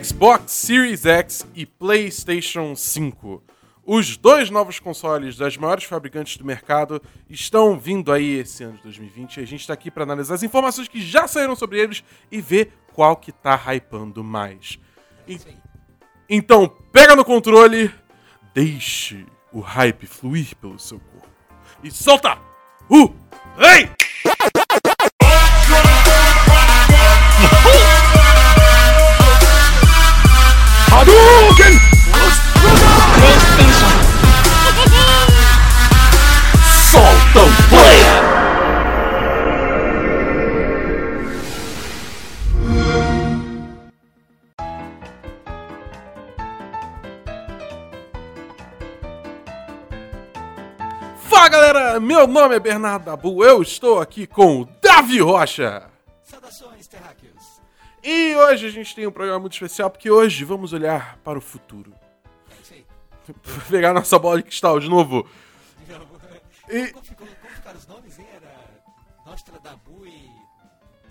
Xbox Series X e PlayStation 5. Os dois novos consoles das maiores fabricantes do mercado estão vindo aí esse ano de 2020 e a gente está aqui para analisar as informações que já saíram sobre eles e ver qual que tá hypando mais. E- então, pega no controle, deixe o hype fluir pelo seu corpo e solta! Uh! Ei! Hadouken! Solta o play! Fala galera, meu nome é Bernardo Dabu, eu estou aqui com o Davi Rocha. Saudações, terráqueos! E hoje a gente tem um programa muito especial porque hoje vamos olhar para o futuro. Aí. Pegar nossa bola de cristal de novo. De novo. E- Como, ficou, como ficaram os nomes, hein? Era Nostradabu e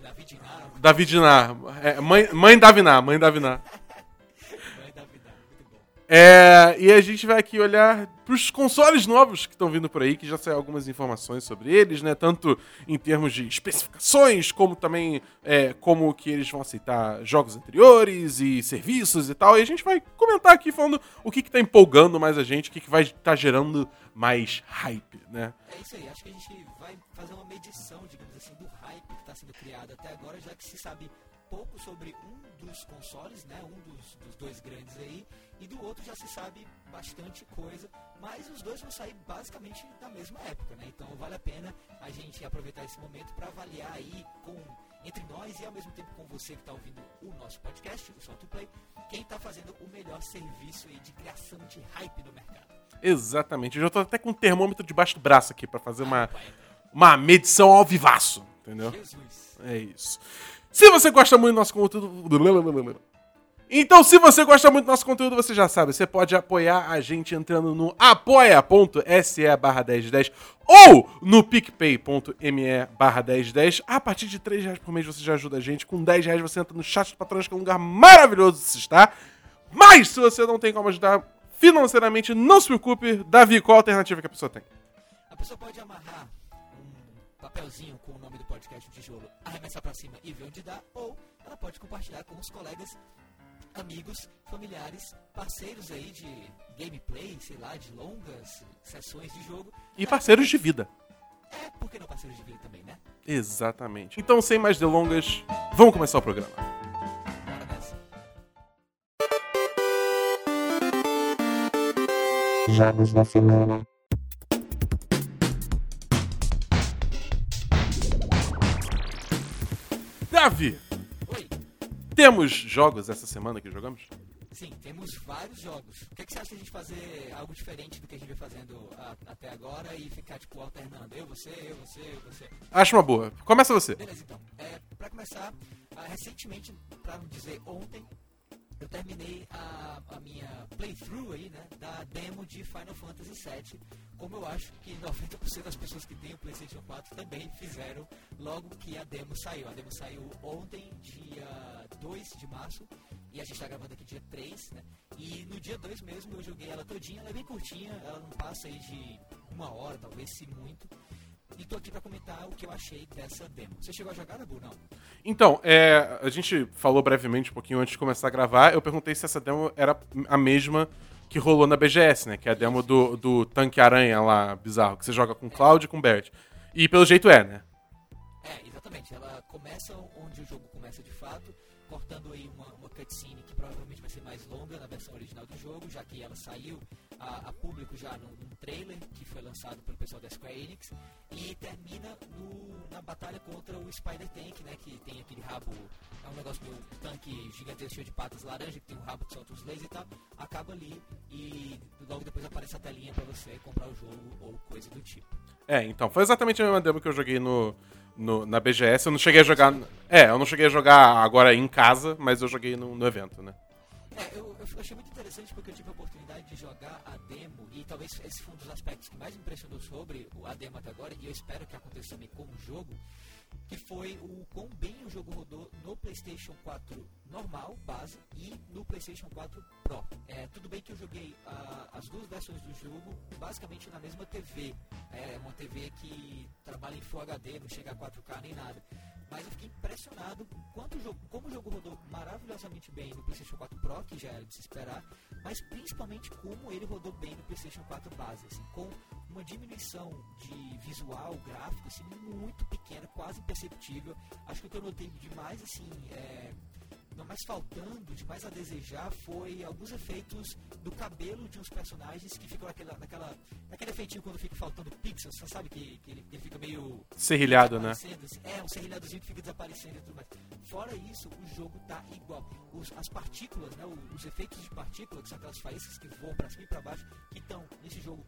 David Inar. David Nar. É, mãe, mãe Daviná, mãe Daviná. É, e a gente vai aqui olhar para os consoles novos que estão vindo por aí, que já saiu algumas informações sobre eles, né? Tanto em termos de especificações, como também é, como que eles vão aceitar jogos anteriores e serviços e tal. E a gente vai comentar aqui falando o que, que tá empolgando mais a gente, o que, que vai estar gerando mais hype, né? É isso aí, acho que a gente vai fazer uma medição, digamos assim, do hype que está sendo criado até agora, já que se sabe pouco sobre um dos consoles, né? Um dos, dos dois grandes aí, e do outro já se sabe bastante coisa, mas os dois vão sair basicamente na mesma época, né? Então vale a pena a gente aproveitar esse momento para avaliar aí com entre nós e ao mesmo tempo com você que está ouvindo o nosso podcast, o Solto Play, quem está fazendo o melhor serviço aí de criação de hype no mercado. Exatamente. Eu já tô até com um termômetro debaixo do braço aqui para fazer uma, uma medição ao vivaço, entendeu? Jesus. É isso. Se você gosta muito do nosso conteúdo. Então, se você gosta muito do nosso conteúdo, você já sabe, você pode apoiar a gente entrando no apoia.se barra 1010 ou no picpay.me barra 1010. A partir de 3 reais por mês você já ajuda a gente. Com 10 reais você entra no chat do patrões, que é um lugar maravilhoso de se estar. Mas, se você não tem como ajudar financeiramente, não se preocupe. Davi, qual a alternativa que a pessoa tem? A pessoa pode amarrar papelzinho com o nome do podcast o Tijolo, arremessar pra cima e ver onde dá, ou ela pode compartilhar com os colegas, amigos, familiares, parceiros aí de gameplay, sei lá, de longas sessões de jogo. E parceiros de vida. É, por que não parceiros de vida também, né? Exatamente. Então, sem mais delongas, vamos começar o programa. Jogos da semana. Davi, Oi, temos jogos essa semana que jogamos? sim, temos vários jogos. O que, é que você acha de a gente fazer algo diferente do que a gente vem fazendo a- até agora e ficar, tipo, alternando? Eu, você, eu, você, eu, você. Acho uma boa. Começa você. Beleza, então. É, pra começar, ah, recentemente, pra não dizer ontem, eu terminei a, a minha playthrough aí, né, da demo de Final Fantasy VII, como eu acho que 90% das pessoas que têm o PlayStation 4 também fizeram logo que a demo saiu. A demo saiu ontem, dia 2 de março, e a gente tá gravando aqui dia 3, né, e no dia 2 mesmo eu joguei ela todinha, ela é bem curtinha, ela não passa aí de uma hora, talvez, se muito, e tô aqui pra comentar o que eu achei dessa demo. Você chegou a jogar, Nabu? Não. Então, é, a gente falou brevemente um pouquinho antes de começar a gravar. Eu perguntei se essa demo era a mesma que rolou na BGS, né? Que é a demo do, do tanque aranha lá, bizarro, que você joga com Cloud e com Bert. E pelo jeito é, né? É, exatamente. Ela começa onde o jogo começa de fato, cortando aí uma, uma cutscene que provavelmente vai ser mais longa na versão original do jogo, já que ela saiu a, a público já num, num trailer que foi lançado pelo pessoal da Square Enix, e termina no- na batalha contra o Spider Tank, né, que tem aquele rabo, é um negócio meio tanque gigantesco cheio de patas laranja, que tem um rabo que solta os lasers e tal, acaba ali e logo depois aparece a telinha pra você comprar o jogo ou coisa do tipo. É, então, foi exatamente a mesma demo que eu joguei no, no- na BGS. Eu não cheguei a jogar. É, eu não cheguei a jogar agora em casa, mas eu joguei no, no evento, né? É, eu, eu achei muito interessante porque eu tive a oportunidade de jogar a demo e talvez esse foi um dos aspectos que mais me impressionou sobre a demo até agora e eu espero que aconteça também com o jogo, que foi o quão bem o jogo rodou no PlayStation 4 normal, base, e no PlayStation 4 Pro. É, tudo bem que eu joguei ah, as duas versões do jogo basicamente na mesma TV. É uma TV que trabalha em Full HD, não chega a 4K nem nada. Mas eu fiquei impressionado quanto o jogo, como o jogo rodou maravilhosamente bem no PlayStation 4 Pro, que já era de se esperar, mas principalmente como ele rodou bem no PlayStation 4 base, assim, com uma diminuição de visual, gráfico, assim, muito pequena, quase imperceptível. Acho que o que eu notei demais, assim, é, mais faltando, de mais a desejar, foi alguns efeitos do cabelo de uns personagens que ficam naquela, naquela, naquele efeitinho quando fica faltando pixels, você sabe que, que ele, ele fica meio Serrilhado, né? assim. É, um serrilhadozinho que fica desaparecendo e tudo mais. Fora isso, o jogo tá igual. Os- as partículas, né, os efeitos de partícula, que são aquelas faíscas que voam pra cima e pra baixo, que estão nesse jogo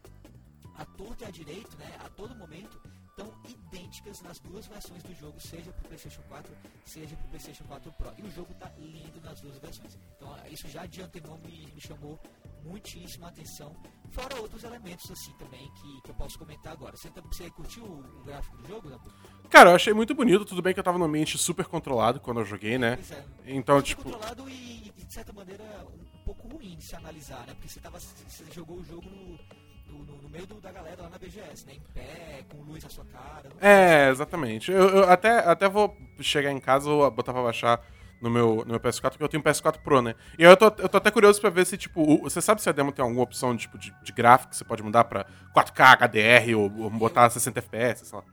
a torto e a direito, né, a todo momento, estão idênticas nas duas versões do jogo, seja pro PlayStation 4, seja pro PlayStation 4 Pro. E o jogo tá lindo nas duas versões. Então, isso já de antemão me, me chamou muitíssima atenção. Fora outros elementos assim também que, que eu posso comentar agora. Você, você curtiu o, o gráfico do jogo, Dabu? Cara, eu achei muito bonito. Tudo bem que eu tava num ambiente super controlado quando eu joguei, né? É. Então, Muito tipo. controlado e, de certa maneira, um pouco ruim de se analisar, né? Porque você, tava, você jogou o jogo no, no, no- no meio do- da galera lá na BGS, né? Em pé, com luz na sua cara. É, exatamente. Eu, eu até, até vou chegar em casa ou botar pra baixar no meu, no meu PS4, porque eu tenho um PS4 Pro, né? E eu tô, eu tô até curioso pra ver se, tipo, o- você sabe se a demo tem alguma opção tipo, de, de gráfico que você pode mudar pra 4K, HDR ou, ou botar 60 FPS, sei lá.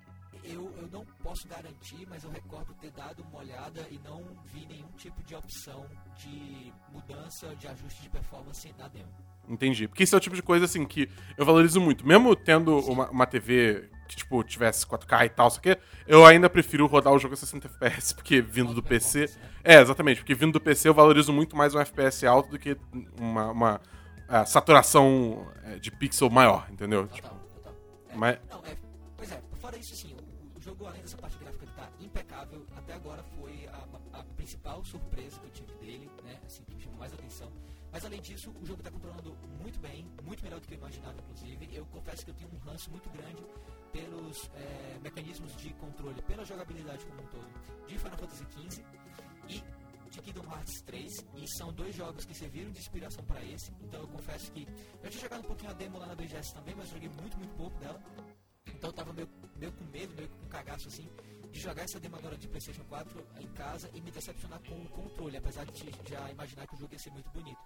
Eu, eu não posso garantir, mas eu recordo ter dado uma olhada e não vi nenhum tipo de opção de mudança, de ajuste de performance na demo. Entendi. Porque isso é o tipo de coisa, assim, que eu valorizo muito. Mesmo tendo uma, uma TV que, tipo, tivesse 4K e tal, isso aqui, eu ainda prefiro rodar o jogo a 60 FPS, porque vindo do PC... É, exatamente. Porque vindo do PC eu valorizo muito mais um FPS alto do que uma, uma ah, saturação é, de pixel maior, entendeu? Tipo, Total, total. É, mas- Não, é, pois é, fora isso, sim, o, o jogo, além dessa parte gráfica, ele tá impecável. Até agora foi a, a principal surpresa que eu tive dele, né? Assim, que me chamou mais atenção. Mas além disso, o jogo tá controlando muito bem, muito melhor do que eu imaginava, inclusive. Eu confesso que eu tenho um ranço muito grande pelos é, mecanismos de controle, pela jogabilidade como um todo, de Final Fantasy XV e de Kingdom Hearts 3 e são dois jogos que serviram de inspiração para esse. Então eu confesso que eu tinha jogado um pouquinho a demo lá na BGS também, mas joguei muito, muito pouco dela. Então eu tava meio, meio com medo, meio com cagaço assim, de jogar essa demo agora de PlayStation 4 em casa e me decepcionar com o controle, apesar de já imaginar que o jogo ia ser muito bonito.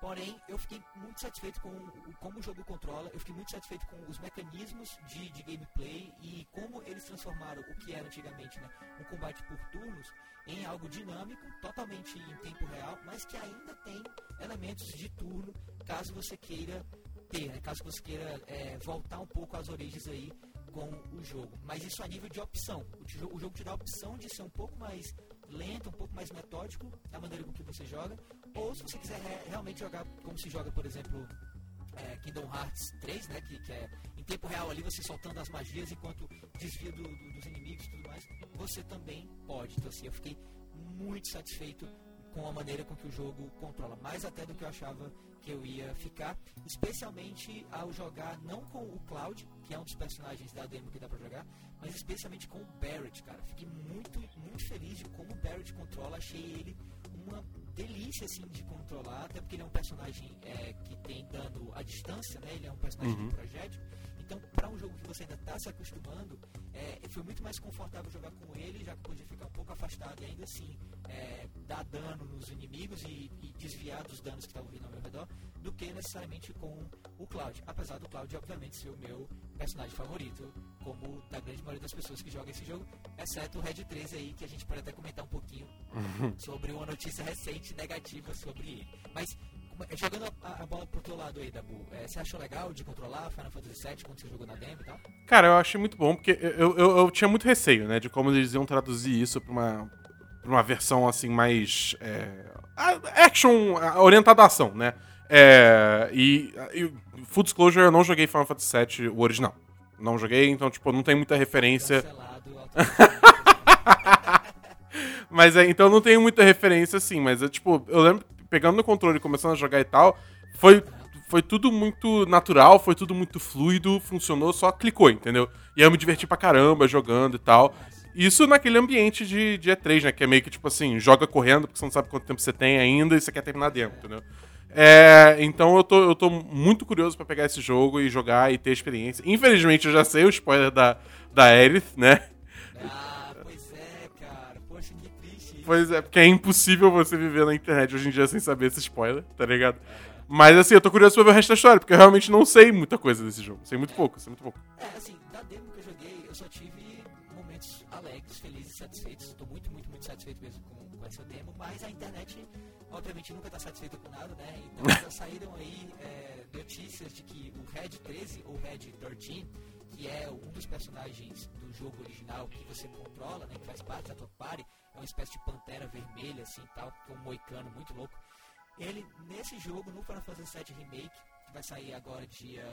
Porém, eu fiquei muito satisfeito com o- como o jogo controla, eu fiquei muito satisfeito com os mecanismos de, de gameplay e como eles transformaram o que era antigamente né, um combate por turnos em algo dinâmico, totalmente em tempo real, mas que ainda tem elementos de turno, caso você queira ter, né, caso você queira é, voltar um pouco às origens aí com o jogo. Mas isso a nível de opção. O, jogo te dá a opção de ser um pouco mais lento, um pouco mais metódico na maneira com que você joga, ou se você quiser re- realmente jogar como se joga, por exemplo, é, Kingdom Hearts 3, né, que, que é em tempo real ali você soltando as magias enquanto desvia do- do- dos inimigos e tudo mais, você também pode. Então assim, eu fiquei muito satisfeito com a maneira com que o jogo controla, mais até do que eu achava que eu ia ficar, especialmente ao jogar não com o Cloud, que é um dos personagens da demo que dá pra jogar, mas especialmente com o Barrett, cara. Fiquei muito, muito feliz de como o Barrett controla, achei ele uma delícia assim de controlar, até porque ele é um personagem é, que tem dano à distância, né? Ele é um personagem Uhum. de projétil. Então, para um jogo que você ainda está se acostumando, é, foi muito mais confortável jogar com ele, já que podia ficar um pouco afastado e ainda assim é, dar dano nos inimigos e, e desviar dos danos que estavam vindo ao meu redor, do que necessariamente com o Cloud. Apesar do Cloud, obviamente, ser o meu personagem favorito, como da grande maioria das pessoas que jogam esse jogo, exceto o Red 3 aí, que a gente pode até comentar um pouquinho sobre uma notícia recente negativa sobre ele. Mas jogando a, a bola pro teu lado aí, Dabu, é, você achou legal de controlar Final Fantasy VII quando você jogou na demo e tal? Cara, eu achei muito bom, porque eu, eu, eu tinha muito receio, né, de como eles iam traduzir isso pra uma, pra uma versão, assim, mais... é, action, orientada à ação, né? É, e, e, full disclosure, eu não joguei Final Fantasy VII, o original. Não joguei, então, tipo, não tem muita referência... Mas é, então não tenho muita referência, assim, mas é tipo, eu lembro pegando no controle e começando a jogar e tal, foi, foi tudo muito natural, foi tudo muito fluido, funcionou, só clicou, entendeu? E eu me diverti pra caramba jogando e tal. Isso naquele ambiente de, de E3, né? Que é meio que tipo assim, joga correndo porque você não sabe quanto tempo você tem ainda e você quer terminar dentro, entendeu? É, então eu tô, eu tô muito curioso pra pegar esse jogo e jogar e ter experiência. Infelizmente eu já sei o spoiler da, da Aerith, né? Pois é, porque é impossível você viver na internet hoje em dia sem saber esse spoiler, tá ligado? Mas assim, eu tô curioso pra ver o resto da história, porque eu realmente não sei muita coisa desse jogo. Sei muito pouco, sei muito pouco. É, assim, da demo que eu joguei, eu só tive momentos alegres, felizes, satisfeitos. Estou muito, muito, muito satisfeito mesmo com, com essa demo, mas a internet, obviamente, nunca está satisfeita com nada, né? Então já saíram aí é, notícias de que o Red 13, ou Red 13, que é um dos personagens do jogo original que você controla, né? Que faz parte da tua party, é uma espécie de pantera vermelha, assim, tal, com um moicano muito louco. Ele, nesse jogo, no Final Fantasy VII Remake, que vai sair agora dia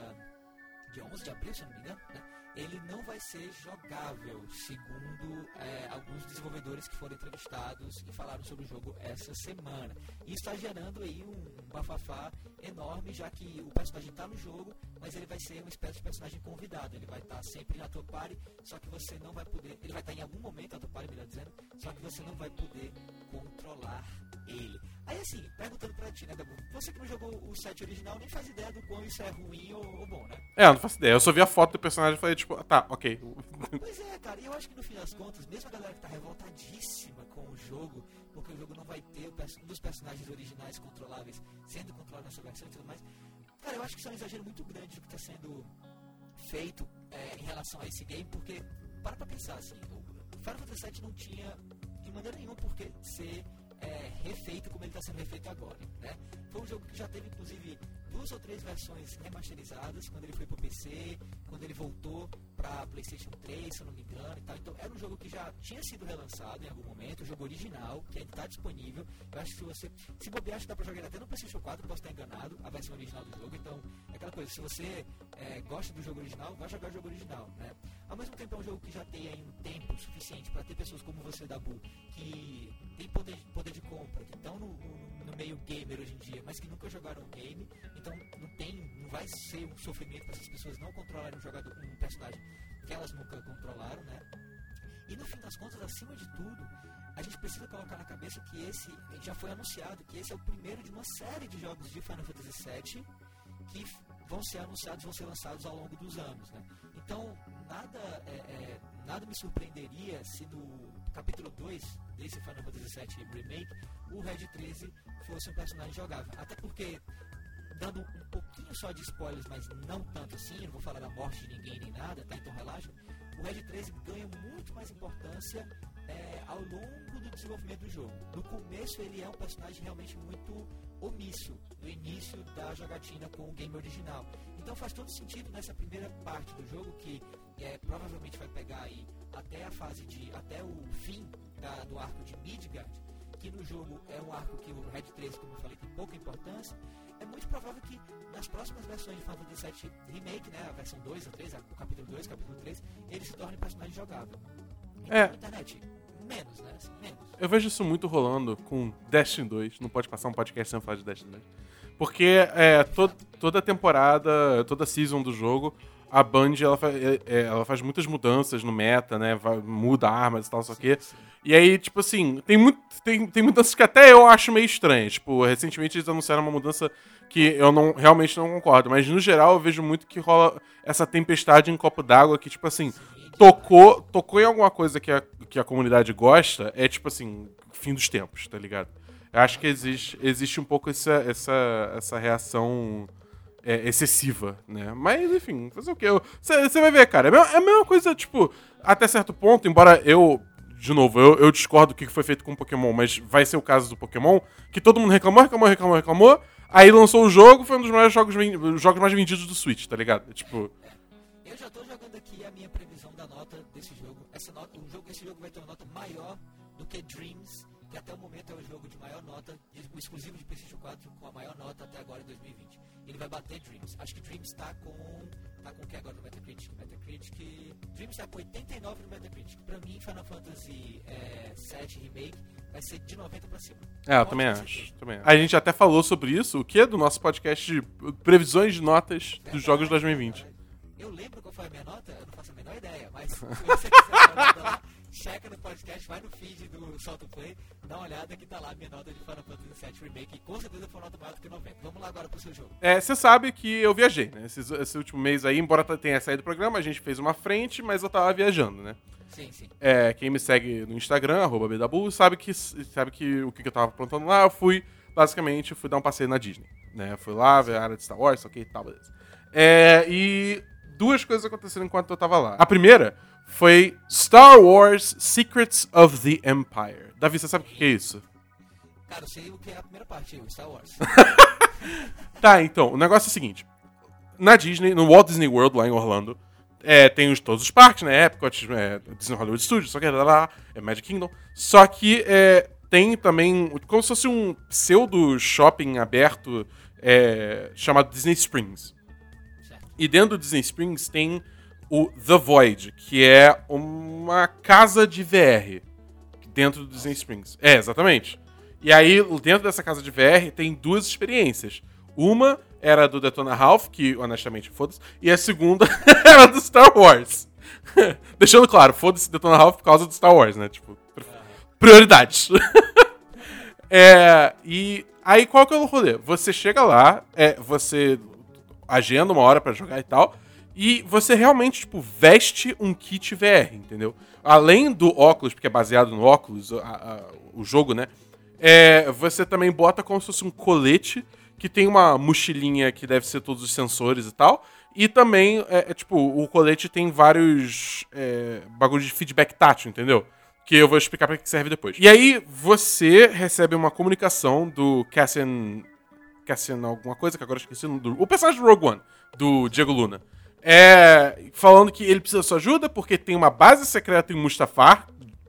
dia 11 de abril, se não me engano, né? ele não vai ser jogável, segundo é, alguns desenvolvedores que foram entrevistados e falaram sobre o jogo essa semana. E está gerando aí um, bafafá enorme, já que o personagem está no jogo, mas ele vai ser uma espécie de personagem convidado. Ele vai estar sempre na tua party, só que você não vai poder. Ele vai estar em algum momento na tua party, melhor dizendo, só que você não vai poder controlar ele. Aí assim, perguntando pra ti, né, Dabu? Você que não jogou o set original nem faz ideia do quão isso é ruim ou, ou bom, né? É, eu não faço ideia. Eu só vi a foto do personagem e falei, tipo, tá, ok. Pois é, cara, e eu acho que no fim das contas, mesmo a galera que tá revoltadíssima com o jogo, porque o jogo não vai ter um dos personagens originais controláveis sendo controlado nessa versão e tudo mais, cara, eu acho que isso é um exagero muito grande o que tá sendo feito é, em relação a esse game, porque, para pra pensar assim, o Final Fantasy VII não tinha de maneira nenhuma por que ser é, refeito como ele está sendo refeito agora, né? Foi um jogo que já teve, inclusive, duas ou três versões remasterizadas, quando ele foi pro PC, quando ele voltou para PlayStation 3, se eu não me engano, e tal. Então, era um jogo que já tinha sido relançado em algum momento, o jogo original, que ainda está disponível. Eu acho que se você, se bobear, acho que dá para jogar até no PlayStation 4, posso estar enganado, a versão original do jogo. Então, é aquela coisa, se você é, gosta do jogo original, vai jogar o jogo original, né? Ao mesmo tempo, é um jogo que já tem aí um tempo suficiente para ter pessoas como você, Dabu, que tem poder, poder de compra, que estão no, no- meio gamer hoje em dia, mas que nunca jogaram um game, então não tem, não vai ser um sofrimento para essas pessoas não controlarem um jogador, um personagem que elas nunca controlaram, né? E no fim das contas, acima de tudo, a gente precisa colocar na cabeça que esse já foi anunciado, que esse é o primeiro de uma série de jogos de Final Fantasy VII que vão ser anunciados, vão ser lançados ao longo dos anos, né? Então, nada, é, é, nada me surpreenderia se no capítulo 2 desse Final Fantasy VII Remake, o Red 13 fosse um personagem jogável. Até porque, dando um pouquinho só de spoilers, mas não tanto assim, não vou falar da morte de ninguém nem nada, tá? Então relaxa. O Red 13 ganha muito mais importância é, ao longo do desenvolvimento do jogo. No começo ele é um personagem realmente muito omisso no início da jogatina com o game original. Então faz todo sentido nessa primeira parte do jogo que é, provavelmente vai pegar aí até a fase de até o fim da- do arco de Midgard, que no jogo é um arco que o Red 13, como eu falei, tem pouca importância. É muito provável que nas próximas versões de Final Fantasy VII Remake, né, a versão 2 ou 3, a- o capítulo 2, capítulo 3, ele se torne personagem jogável. Então, É. internet, menos, né? Assim, menos. Eu vejo isso muito rolando com Destiny 2. Não pode passar um podcast sem falar de Destiny 2. Porque é, to- toda temporada, toda season do jogo, a Band ela, fa- é, é, ela faz muitas mudanças no meta, né? Vai- muda armas e tal, só que. E aí, tipo assim, tem, muito, tem, tem mudanças que até eu acho meio estranhas. Tipo, recentemente eles anunciaram uma mudança que eu não realmente não concordo. Mas no geral eu vejo muito que rola essa tempestade em copo d'água que, tipo assim, tocou, tocou em alguma coisa que a, que a comunidade gosta, é tipo assim, fim dos tempos, tá ligado? Acho que existe, existe um pouco essa, essa, essa reação é, excessiva, né? Mas, enfim, fazer o quê? Você vai ver, cara. É a mesma- é a mesma coisa, tipo, até certo ponto, embora eu. De novo, eu, eu discordo do que foi feito com o Pokémon, mas vai ser o caso do Pokémon, que todo mundo reclamou, reclamou, reclamou, reclamou. Aí lançou o jogo, foi um dos maiores jogos, jogos mais vendidos do Switch, tá ligado? Tipo, Eu já tô jogando aqui a minha previsão da nota desse jogo. Essa nota, jogo, esse jogo vai ter uma nota maior do que Dreams, que até o momento é o jogo de maior nota, o exclusivo de PlayStation 4 com a maior nota até agora em 2020. Ele vai bater Dreams. Acho que Dreams tá com. tá com o que agora no Metacritic? Metacritic Dreams tá com 89 no Metacritic. Pra mim, Final Fantasy é, 7 Remake vai ser de 90 pra cima. É, eu também acho, também acho. A gente até falou sobre isso, o que é do nosso podcast de previsões de notas dos jogos de 2020. Eu lembro qual foi a minha nota, eu não faço a menor ideia, mas se você quiser dar uma olhada lá, checa no podcast, vai no feed do Solto Play, dá uma olhada que tá lá a minha nota de Final Fantasy VII Remake, e com certeza foi uma nota maior do que 90. Vamos lá agora pro seu jogo. É, você sabe que eu viajei, né? Esse, esse último mês aí, embora tenha saído do programa, a gente fez uma frente, mas eu tava viajando, né? Sim, sim. É, quem me segue no Instagram, arroba BDabu, sabe que, sabe que o que que eu tava aprontando lá, eu fui, basicamente, fui dar um passeio na Disney. Né? Fui lá ver a área de Star Wars, ok, tal, beleza. É, e duas coisas aconteceram enquanto eu tava lá. A primeira foi Star Wars Secrets of the Empire. Davi, você sabe o que é isso? Cara, eu sei o que é a primeira parte, Star Wars. Tá, então, o negócio é o seguinte. Na Disney, no Walt Disney World, lá em Orlando, é, tem os, todos os parques, né? Epcot, é, Disney Hollywood Studios, só que é lá, lá, é Magic Kingdom. Só que é, tem também, como se fosse um pseudo shopping aberto é, chamado Disney Springs. E dentro do Disney Springs tem o The Void, que é uma casa de VR dentro do Disney Springs. É, exatamente. E aí, dentro dessa casa de VR, tem duas experiências. Uma era do Detona Ralph, que honestamente foda-se, e a segunda era do Star Wars. Deixando claro, foda-se Detona Ralph por causa do Star Wars, né? Tipo, prioridades. É, e aí qual que é o rolê? Você chega lá, é, você agenda uma hora pra jogar e tal, e você realmente, tipo, veste um kit VR, entendeu? Além do óculos, porque é baseado no óculos, a- a- o jogo, né? É, você também bota como se fosse um colete que tem uma mochilinha que deve ser todos os sensores e tal. E também, é, é, tipo, o colete tem vários é, bagulhos de feedback tátil, entendeu? Que eu vou explicar pra que serve depois. E aí, você recebe uma comunicação do Cassian. Cassian alguma coisa, que agora eu esqueci o do. O personagem do Rogue One, do Diego Luna. É. Falando que ele precisa da sua ajuda porque tem uma base secreta em Mustafar.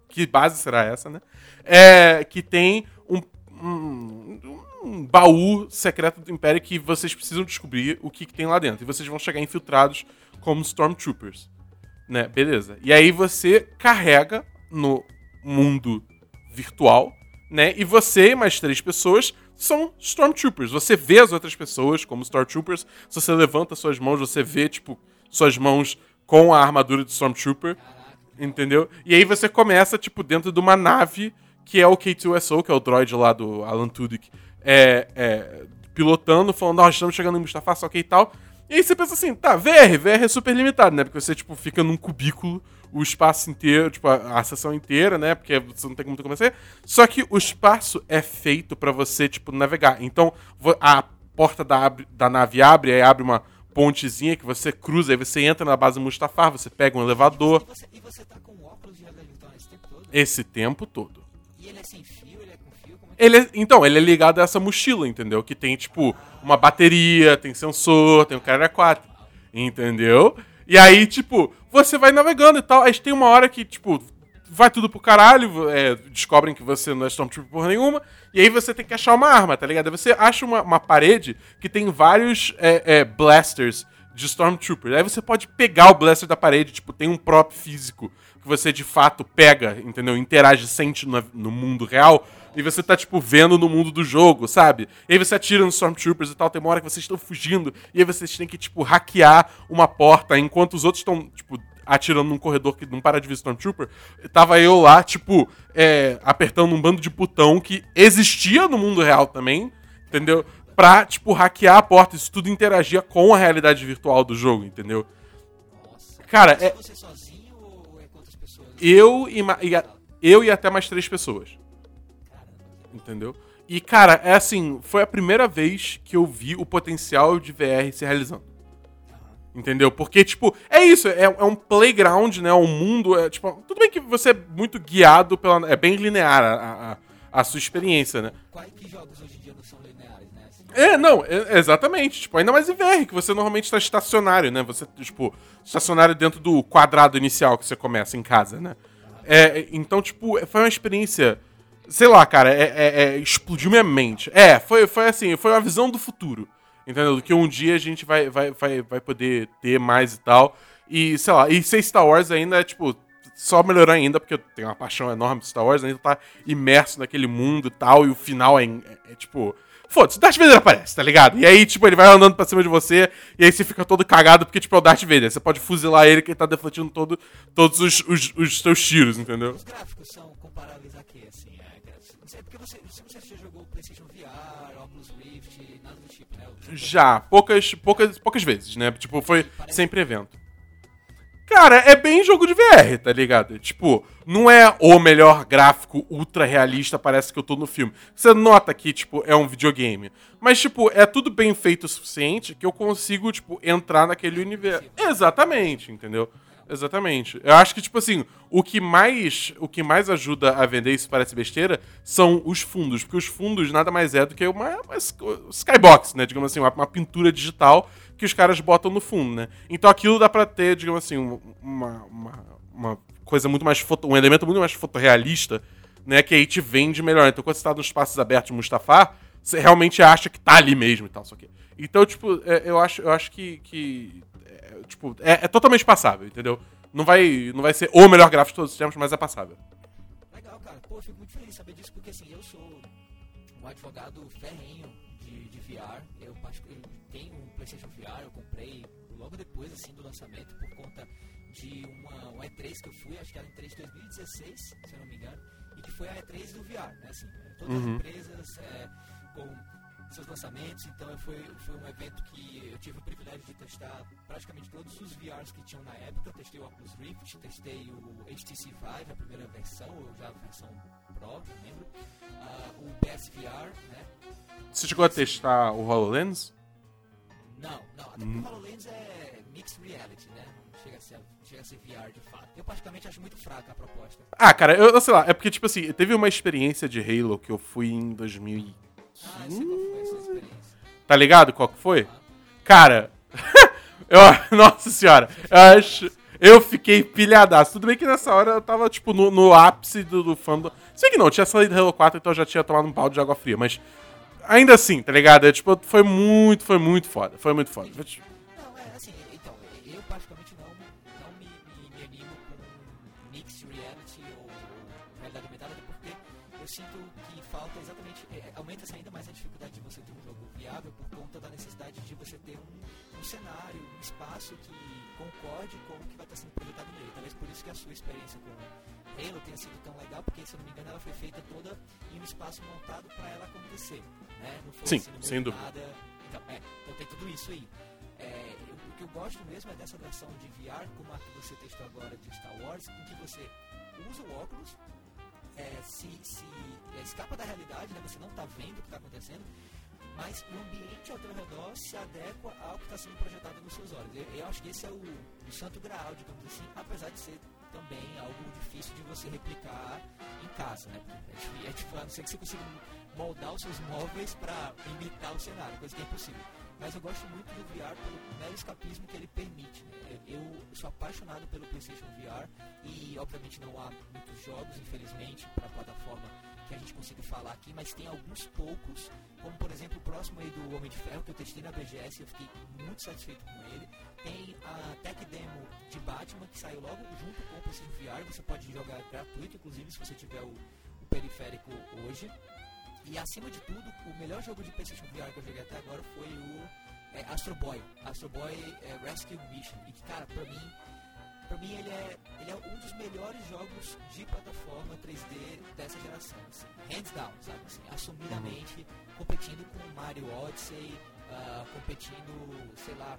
Que base será essa, né? É. Que tem um. um um baú secreto do Império que vocês precisam descobrir o que, que tem lá dentro. E vocês vão chegar infiltrados como Stormtroopers né? Beleza. E aí você carrega no mundo virtual, né? E você e mais três pessoas são Stormtroopers. Você vê as outras pessoas como Stormtroopers. Se você levanta suas mãos, você vê, tipo, suas mãos com a armadura de Stormtrooper. Entendeu? E aí você começa, tipo, dentro de uma nave que é o K2SO, que é o droid lá do Alan Tudyk, é, é, pilotando, falando, ó, estamos chegando em Mustafar, só que e tal. E aí você pensa assim, tá, VR, VR é super limitado, né? Porque você, tipo, fica num cubículo o espaço inteiro, tipo, a, a sessão inteira, né? Porque você não tem como ser. Só que o espaço é feito pra você, tipo, navegar. Então, a porta da, da nave abre, aí abre uma pontezinha que você cruza, aí você entra na base Mustafar, você pega um elevador. E você, e você tá com óculos de realidade virtual esse tempo todo? Esse tempo todo. E ele é sem fio, ele é com fio? Como é que Ele é- então, ele é ligado a essa mochila, entendeu? Que tem, tipo, uma bateria, tem sensor, tem o cara 4. Entendeu? E aí, tipo, você vai navegando e tal. Aí tem uma hora que, tipo, vai tudo pro caralho, é, descobrem que você não é Stormtrooper por nenhuma, e aí você tem que achar uma arma, tá ligado? Você acha uma, uma parede que tem vários é, é, blasters de Stormtrooper. Aí você pode pegar o blaster da parede, tipo, tem um prop físico que você de fato pega, entendeu? Interage, sente no, no mundo real, e você tá, tipo, vendo no mundo do jogo, sabe? E aí você atira nos Stormtroopers e tal, tem uma hora que vocês estão fugindo, e aí vocês têm que, tipo, hackear uma porta, enquanto os outros estão, tipo, atirando num corredor que não para de ver Stormtrooper, tava eu lá, tipo, é, apertando um bando de botão que existia no mundo real também, entendeu? Pra, tipo, hackear a porta, isso tudo interagia com a realidade virtual do jogo, entendeu? Nossa. Cara, é, você sozinho ou é com outras pessoas? Eu e, e a- eu e até mais três pessoas. Entendeu? E, cara, é assim, foi a primeira vez que eu vi o potencial de VR se realizando. Entendeu? Porque, tipo, é isso, é, é um playground, né? Um mundo. É, tipo, tudo bem que você é muito guiado pela. É bem linear a, a, a sua experiência, né? Quais que jogos hoje em dia não são lineares, É, não, é- exatamente. Tipo, ainda mais em VR, que você normalmente está estacionário, né? Você, tipo, estacionário dentro do quadrado inicial que você começa em casa, né? É, então, tipo, foi uma experiência. Sei lá, cara, é, é- é- explodiu minha mente. É, foi, foi assim, foi uma visão do futuro. Entendeu? Do que um dia a gente vai, vai, vai, vai poder ter mais e tal. E, sei lá, e ser Star Wars ainda é, tipo, só melhorar ainda, porque eu tenho uma paixão enorme de Star Wars, ainda tá imerso naquele mundo e tal, e o final é, é, é tipo. Foda-se, o Darth Vader aparece, tá ligado? E aí, tipo, ele vai andando pra cima de você, e aí você fica todo cagado, porque, tipo, é o Darth Vader. Você pode fuzilar ele, que ele tá defletindo todo, todos os, os, os seus tiros, entendeu? Os gráficos são comparáveis a quê, assim? É, não sei, porque você, se você já jogou PlayStation VR, Oculus Rift, nada do tipo, né? Já, poucas, poucas, poucas vezes, né? Tipo, foi sempre evento. Cara, é bem jogo de VR, tá ligado? Tipo, não é o melhor gráfico ultra realista, parece que eu tô no filme. Você nota que, tipo, é um videogame. Mas, tipo, é tudo bem feito o suficiente que eu consigo, tipo, entrar naquele universo. Exatamente, entendeu? Exatamente. Eu acho que, tipo assim, o que mais o que mais ajuda a vender isso parece besteira são os fundos. Porque os fundos nada mais é do que uma, uma skybox, né? Digamos assim, uma, uma pintura digital que os caras botam no fundo, né? Então aquilo dá pra ter, digamos assim, um- uma, uma, uma coisa muito mais foto, um elemento muito mais fotorrealista, né? Que aí te vende melhor. Então quando você tá nos espaços abertos de Mustafa, você realmente acha que tá ali mesmo e tal, só que. Então, tipo, é, eu acho, eu acho que, que é, tipo, é, é totalmente passável, entendeu? Não vai, não vai ser o melhor gráfico de todos os tempos, mas é passável. Legal, cara. Pô, eu fico muito feliz de saber disso, porque assim, eu sou um advogado ferrenho VR. Eu, eu tenho um PlayStation VR, eu comprei logo depois assim do lançamento, por conta de uma, uma E3 que eu fui, acho que era em E3 de 2016, se eu não me engano, e que foi a E3 do VR, né? Assim, todas Uhum. as empresas é, com seus lançamentos, então foi, foi um evento que eu tive o privilégio de testar praticamente todos os VRs que tinham na época. Eu testei o Oculus Rift, testei o HTC Vive, a primeira versão, ou já a versão Pro, lembro. Ah, o PSVR, né? Você chegou a testar o HoloLens? Não, não, até porque o HoloLens é Mixed Reality, né? Não chega a ser, chega a ser VR de fato. Eu particularmente acho muito fraca a proposta. Ah, cara, eu, eu sei lá, é porque, tipo assim, teve uma experiência de Halo que eu fui em 2000 e- Ah, eu sei qual foi essa experiência. Tá ligado qual que foi? Cara, eu, nossa senhora, eu acho. Eu fiquei pilhadaço. Tudo bem que nessa hora eu tava, tipo, no, no ápice do, do fandom. Sei que não, tinha saído Halo 4, então eu já tinha tomado um balde de água fria, mas. Ainda assim, tá ligado? É, tipo, foi muito, foi muito foda. Foi muito foda. Legal, porque se eu não me engano ela foi feita toda em um espaço montado para ela acontecer. Né? Não foi Sim, assim, meio sem dúvida. nada. Então, é, então tem tudo isso aí. É, eu- o que eu gosto mesmo é dessa versão de VR, como a que você testou agora de Star Wars, em que você usa o óculos, é, se, se é, escapa da realidade, né? você não está vendo o que está acontecendo, mas o ambiente ao teu redor se adequa ao que está sendo projetado nos seus olhos. Eu, eu acho que esse é o, o santo graal, digamos assim, apesar de ser também algo difícil de você replicar em casa, né? É, difí- é tipo, a não ser que você consiga moldar os seus móveis para imitar o cenário, coisa que é impossível. Mas eu gosto muito do VR pelo mero escapismo que ele permite. né? Eu sou apaixonado pelo PlayStation VR e, obviamente, não há muitos jogos, infelizmente, para a plataforma que a gente consiga falar aqui, mas tem alguns poucos, como por exemplo o próximo aí do Homem de Ferro que eu testei na BGS eu fiquei muito satisfeito com ele. Tem a Tech Demo de Batman que saiu logo junto com o PlayStation VR, você pode jogar gratuito, inclusive se você tiver o, o periférico hoje. E acima de tudo, o melhor jogo de PlayStation VR que eu joguei até agora foi o é, Astro Boy. Astro Boy é, Rescue Mission. E cara, pra mim, pra mim ele é, ele é um dos melhores jogos de plataforma 3D dessa geração. Assim, hands down, sabe? Assim, assumidamente competindo com Mario Odyssey, ah, competindo, sei lá,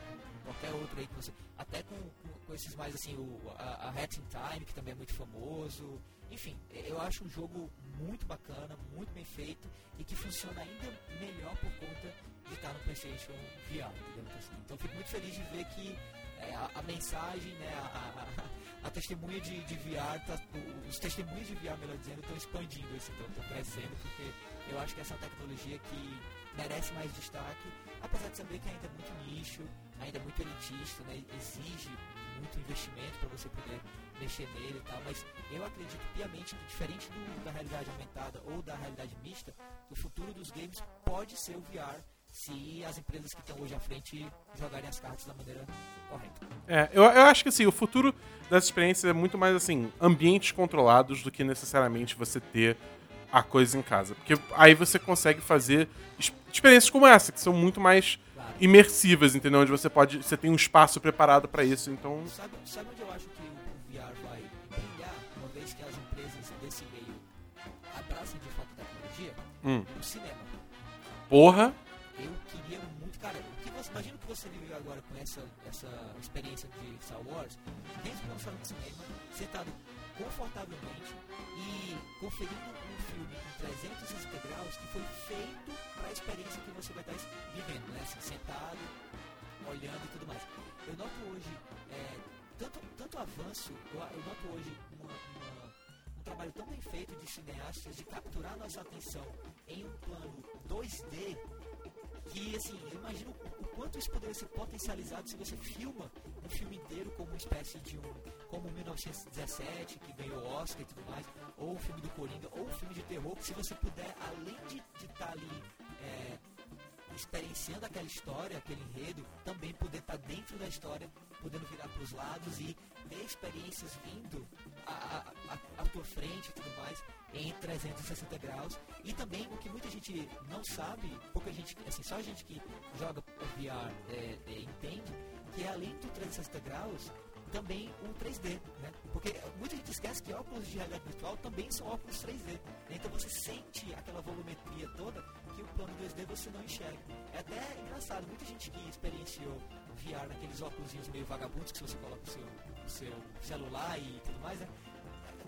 qualquer outro aí que você. Até com, com, com esses mais assim, o, a, a Hat in Time, que também é muito famoso. Enfim, eu acho um jogo muito bacana, muito bem feito e que funciona ainda melhor por conta de estar no PlayStation VR, assim. Então fico muito feliz de ver que é, a, a mensagem, né, a, a, a testemunha de, de VR, tá- os testemunhos de VR, melhor dizendo, estão expandindo estão crescendo, porque eu acho que essa é uma tecnologia que merece mais destaque, apesar de saber que ainda é muito nicho, ainda é muito elitista, né, exige muito investimento para você poder mexer nele e tal, mas eu acredito piamente que diferente do- da realidade aumentada ou da realidade mista, o futuro dos games pode ser o VR se as empresas que estão hoje à frente jogarem as cartas da maneira correta. É, eu, eu acho que assim, o futuro das experiências é muito mais assim, ambientes controlados do que necessariamente você ter a coisa em casa. Porque aí você consegue fazer ex- experiências como essa, que são muito mais. Imersivas, entendeu? Onde você pode. Você tem um espaço preparado pra isso. Então. Sabe, sabe onde eu acho que o VR vai brilhar, uma vez que as empresas desse meio abraçam de fato a tecnologia? Hum. O cinema. Porra. Eu queria muito, cara, o que você, imagina o que você viveu agora com essa, essa experiência de Star Wars, dentro de uma sala de cinema, sentado confortavelmente conferindo um filme em 360 graus que foi feito para a experiência que você vai estar vivendo, né? Assim, sentado, olhando e tudo mais. Eu noto hoje é, tanto, tanto avanço, eu, eu noto hoje uma- uma- um trabalho tão bem feito de cineastas de capturar nossa atenção em um plano 2D que assim, eu imagino o, o quanto isso poderia ser potencializado se você filma um filme inteiro como uma espécie de um. como 1917, que ganhou Oscar e tudo mais, ou o filme do Coringa, ou um filme de terror, que se você puder, além de estar ali é, experienciando aquela história, aquele enredo, também poder estar dentro da história, podendo virar para os lados e ter experiências vindo à, tua frente e tudo mais em 360 graus. E também o que muita gente não sabe, pouca gente, assim, só a gente que joga VR é, é, entende, que é além do 360 graus, também um 3D, né? Porque muita gente esquece que óculos de realidade virtual também são óculos 3D. né? Então você sente aquela volumetria toda que o plano 2D você não enxerga. É até engraçado, muita gente que experienciou VR naqueles óculos meio vagabundos que você coloca o seu, o seu celular e tudo mais, né?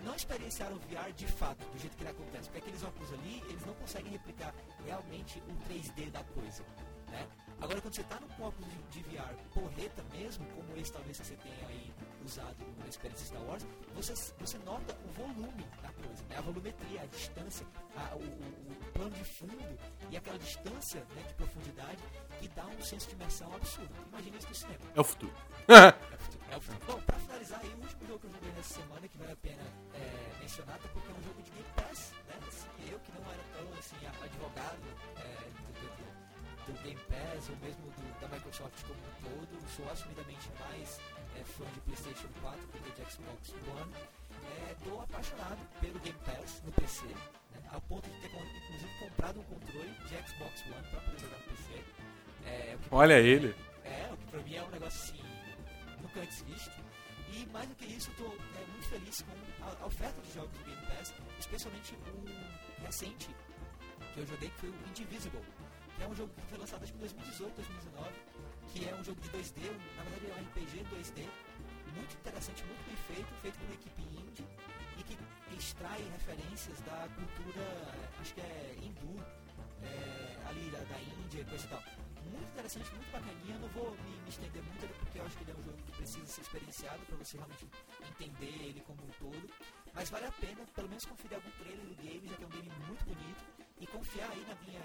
não experienciaram VR de fato, do jeito que ele acontece. Porque aqueles óculos ali, eles não conseguem replicar realmente o 3D da coisa. Né? Agora, quando você está com óculos de, de VR porreta mesmo, como esse talvez você tenha aí usado na experiência Star Wars, você, você nota o volume da coisa, né? a volumetria, a distância, a- o, o- o plano de fundo e aquela distância né, de profundidade que dá um senso de imersão absurdo. Imagina isso no cinema. É o futuro. É o futuro. Bom, pra finalizar aí, o último jogo que eu joguei nessa semana que vale a pena é, mencionar, até porque é um jogo de Game Pass, né? Assim, eu que não era tão assim, advogado é, do, do- do- Game Pass, ou mesmo do- da Microsoft como um todo, sou assumidamente mais é, fã de Playstation 4 do que de Xbox One. Estou apaixonado pelo Game Pass no PC, né? ao ponto de ter inclusive comprado um controle de Xbox One para poder jogar no PC. É, o que Olha ele. é, o que pra mim é um negócio assim, nunca antes visto. E mais do que isso, eu tô é, muito feliz com a, a oferta de jogos do Game Pass, especialmente um recente que eu joguei, que foi o Indivisible, que é um jogo que foi lançado acho que em 2018, 2019, que é um jogo de 2D, um- na verdade é um RPG 2D, muito interessante, muito bem feito, feito por uma equipe indie, e que extrai referências da cultura, acho que é hindu, é, ali da, da Índia, coisa e tal. Muito interessante, muito bacaninha. Eu não vou me, me estender muito, porque eu acho que ele é um jogo que precisa ser experienciado para você realmente entender ele como um todo. Mas vale a pena, pelo menos, conferir algum trailer do game, já que é um game muito bonito. E confiar aí na minha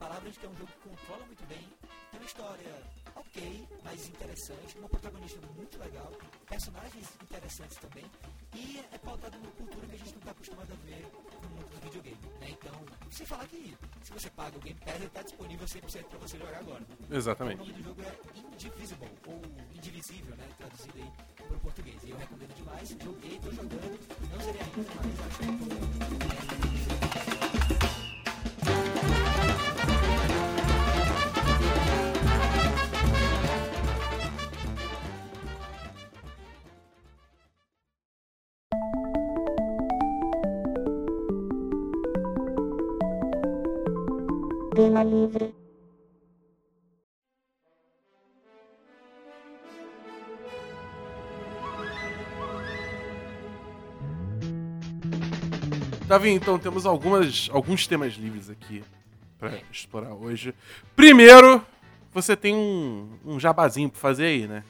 palavra de que é um jogo que controla muito bem. Tem uma história ok, mas interessante. Uma protagonista muito legal. Personagens interessantes também. E é pautado numa cultura que a gente não está acostumado a ver no mundo do videogame. Né? Então, sem falar que se você paga o Game Pass, ele está disponível 100% para você jogar agora. O Exatamente. nome do jogo é Indivisible, ou Indivisível, né? Traduzido aí para o português. E eu recomendo demais. Joguei, tô jogando. Não zerei ainda, mas acho que Tema livre. Davi, então temos algumas, alguns temas livres aqui pra explorar hoje. Primeiro, você tem um, um jabazinho pra fazer aí, né?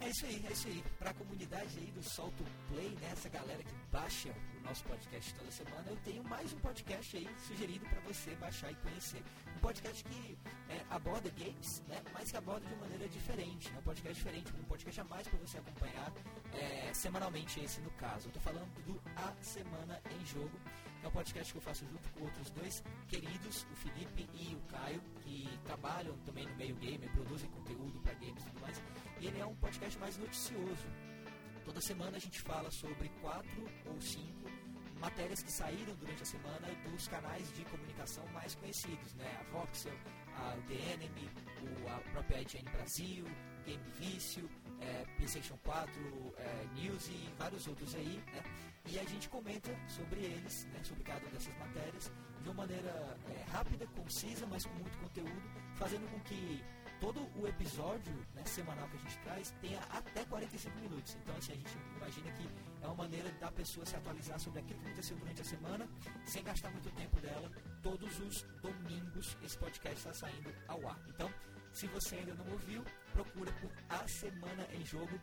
É isso aí, é isso aí. Para a comunidade aí do Solto Né? Essa galera que baixa o nosso podcast toda semana, eu tenho mais um podcast aí sugerido para você baixar e conhecer. Um podcast que é, aborda games, né? Mas que aborda de uma maneira diferente, né? Um podcast diferente, um podcast a mais para você acompanhar é, semanalmente esse no caso. Eu tô falando do A Semana em Jogo, é um podcast que eu faço junto com outros dois queridos, o Felipe e o Caio, que trabalham também no meio gamer, produzem conteúdo para games e tudo mais. E ele é um podcast mais noticioso. Toda semana a gente fala sobre quatro ou cinco matérias que saíram durante a semana dos canais de comunicação mais conhecidos, né? A Voxel, a The Enemy, a própria IGN Brasil, Game Vício, é, PlayStation 4, é, News e vários outros aí, né? E a gente comenta sobre eles, né, sobre cada uma dessas matérias, de uma maneira é, rápida, concisa, mas com muito conteúdo, fazendo com que todo o episódio né, semanal que a gente traz tenha até 45 minutos. Então, assim, a gente imagina que é uma maneira da pessoa se atualizar sobre aquilo que aconteceu durante a semana, sem gastar muito tempo dela. Todos os domingos esse podcast está saindo ao ar. Então, se você ainda não ouviu, procura por A Semana em Jogo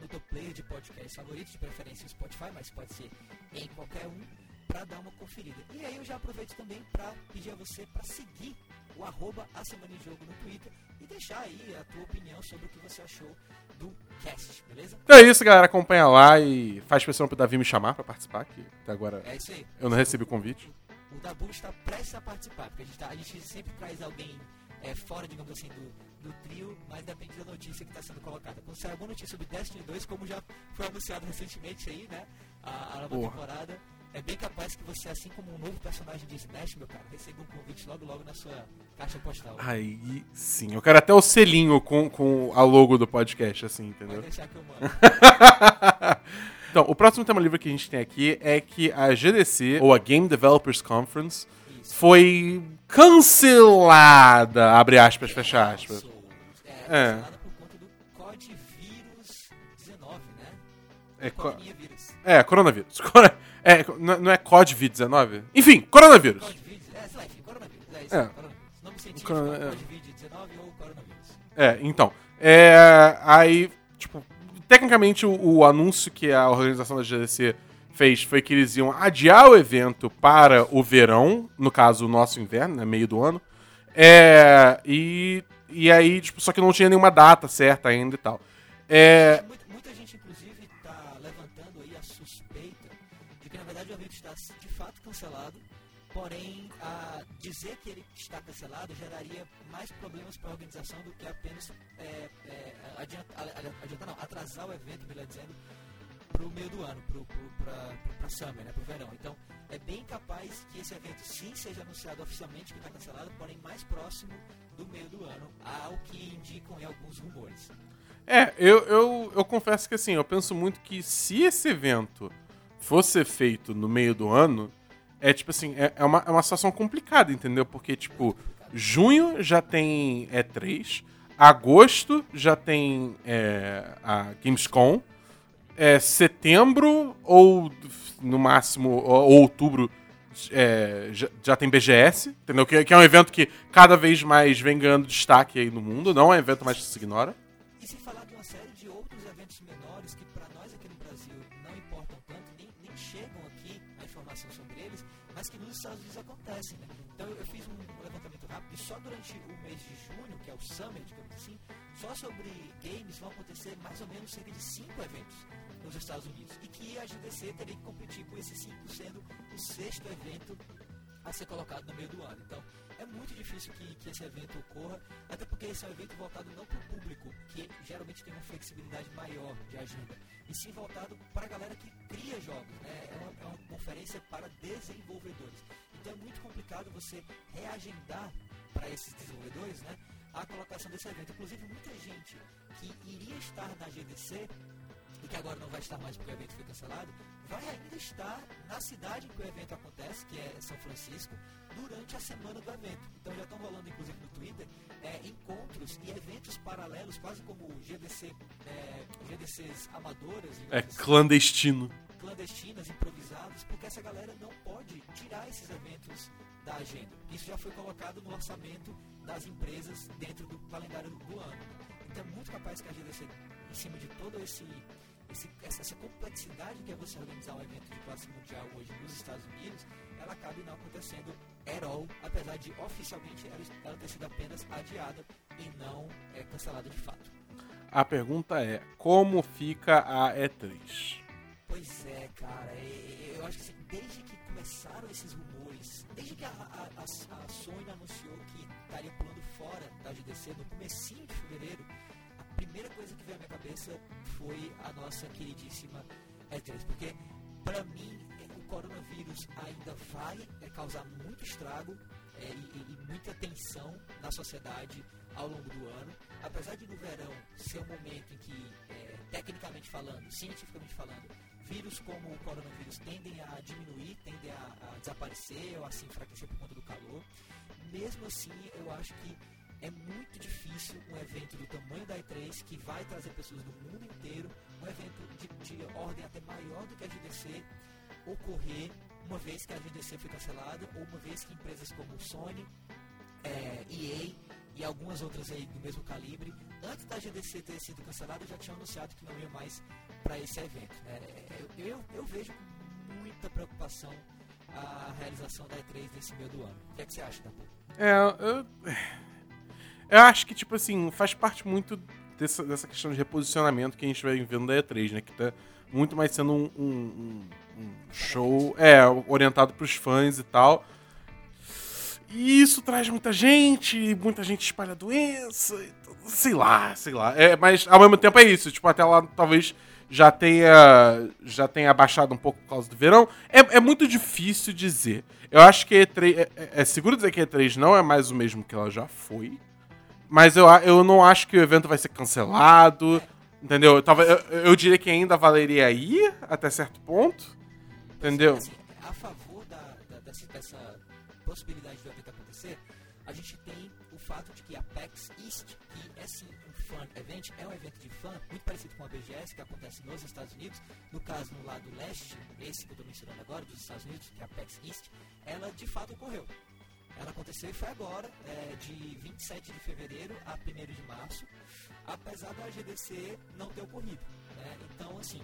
no teu player de podcast favorito, de preferência Spotify, mas pode ser em qualquer um, para dar uma conferida. E aí eu já aproveito também para pedir a você para seguir o arroba A Semana em Jogo no Twitter e deixar aí a tua opinião sobre o que você achou do cast, beleza? Então é isso, galera. Acompanha lá e faz pressão pro Davi me chamar pra participar, que até agora É isso aí. eu não recebi o convite. O Dabu está prestes a participar, porque a gente, tá- a gente sempre traz alguém é, fora, digamos assim, do, do trio, mas depende da notícia que está sendo colocada. Quando sair alguma notícia sobre Destiny 2, como já foi anunciado recentemente aí, né? A, a nova Porra. temporada, é bem capaz que você, assim como um novo personagem de Smash, meu cara, receba um convite logo logo na sua caixa postal. Aí sim, eu quero até o selinho com, com a logo do podcast, assim, Pode entendeu? deixar que eu mando. então, o próximo tema livre que a gente tem aqui é que a GDC, ou a Game Developers Conference, Isso. foi cancelada, abre aspas, fecha aspas. É, É. cancelada por conta do COD vírus 19, né? É, co- é coronavírus. É, não não é COD-19? Enfim, coronavírus. É, sei lá, enfim, coronavírus. É isso, É. é é. Covid-19 ou coronavírus. É, então. É, aí, tipo, tecnicamente o, o anúncio que a organização da GDC fez foi que eles iam adiar o evento para o verão, no caso o nosso inverno, né, meio do ano. É, e, e aí, tipo, só que não tinha nenhuma data certa ainda e tal. É, dizer que ele está cancelado geraria mais problemas para a organização do que apenas é, é, adianta, a- adiantar, não, atrasar o evento, melhor dizendo, para o meio do ano, para Summer, né, para o verão. Então, é bem capaz que esse evento sim seja anunciado oficialmente que está cancelado, porém mais próximo do meio do ano, ao que indicam em alguns rumores. É, eu, eu, eu confesso que assim, eu penso muito que se esse evento fosse feito no meio do ano, é tipo assim, é, é, uma, é uma situação complicada, entendeu? Porque, tipo, junho já tem E3, agosto já tem é, a Gamescom, é, setembro ou no máximo ou- outubro é, já, já tem BGS, entendeu? Que, que é um evento que cada vez mais vem ganhando destaque aí no mundo, não é um evento mais que se ignora. E sem falar Acontecem. Né? Então eu, fiz um levantamento rápido e só durante o mês de junho, que é o Summer, digamos assim, só sobre games vão acontecer mais ou menos cerca de cinco eventos nos Estados Unidos. E que a GDC teria que competir com esses cinco, sendo o sexto evento a ser colocado no meio do ano. Então, é muito difícil que, que esse evento ocorra, até porque esse é um evento voltado não para o público, que geralmente tem uma flexibilidade maior de agenda, e sim voltado para a galera que cria jogos. Né? É, uma, é uma conferência para desenvolvedores. Então, é muito complicado você reagendar para esses desenvolvedores né, a colocação desse evento. Inclusive, muita gente que iria estar na GDC e que agora não vai estar mais porque o evento foi cancelado, vai ainda estar na cidade em que o evento acontece, que é São Francisco, durante a semana do evento. Então já estão rolando, inclusive no Twitter, é, encontros e eventos paralelos, quase como GDC, é, GDCs amadoras, É clandestino. clandestinas, improvisadas, porque essa galera não pode tirar esses eventos da agenda. Isso já foi colocado no orçamento das empresas dentro do calendário do ano. Então é muito capaz que a GDC, em cima de todo esse, esse- essa, essa complexidade que é você organizar um evento de classe mundial hoje nos Estados Unidos, ela acaba não acontecendo at all, apesar de oficialmente ela, ela ter sido apenas adiada e não é, cancelada de fato. A pergunta é: como fica a E3? Pois é, cara, é- é- eu acho que assim, desde que começaram esses rumores, desde que a, a, a, Sony anunciou que estaria pulando fora da GDC no comecinho de fevereiro, primeira coisa que veio à minha cabeça foi a nossa queridíssima E3, porque para mim é, o coronavírus ainda vai é, causar muito estrago é, e, e- muita tensão na sociedade ao longo do ano. Apesar de no verão ser um momento em que, é, tecnicamente falando, cientificamente falando, vírus como o coronavírus tendem a diminuir, tendem a, a desaparecer ou a se enfraquecer por conta do calor, mesmo assim eu acho que é muito difícil um evento do tamanho da E3 que vai trazer pessoas do mundo inteiro, um evento de, de ordem até maior do que a GDC, ocorrer uma vez que a GDC foi cancelada ou uma vez que empresas como Sony, é, EA e algumas outras aí do mesmo calibre, antes da GDC ter sido cancelada, já tinham anunciado que não ia mais para esse evento. né? Eu, eu, eu vejo com muita preocupação a realização da E3 nesse meio do ano. O que, é que você acha, Dabu? É, eu, eu acho que, tipo assim, faz parte muito dessa, dessa questão de reposicionamento que a gente vai vendo da E3, né? Que tá muito mais sendo um, um- um- show é, orientado pros fãs e tal. E isso traz muita gente, muita gente espalha a doença, sei lá, sei lá. É, mas ao mesmo tempo é isso, tipo, até lá talvez já tenha já tenha abaixado um pouco por causa do verão. É, é muito difícil dizer. Eu acho que E3, é, é- é seguro dizer que E3 não é mais o mesmo que ela já foi. Mas eu, eu não acho que o evento vai ser cancelado. Entendeu? Talvez, eu, eu diria que ainda valeria ir até certo ponto. Entendeu? Assim, a favor da, da- dessa, dessa possibilidade do evento acontecer, a gente tem o fato de que a PAX East, que é sim um fan event, é um evento de fã, muito parecido com a BGS, que acontece nos Estados Unidos, no caso no lado leste, esse que eu estou mencionando agora, dos Estados Unidos, que é a PAX East, ela de fato ocorreu. Ela aconteceu e foi agora, é, de 27 de fevereiro a 1 de março, apesar da GDC não ter ocorrido. né? Então, assim,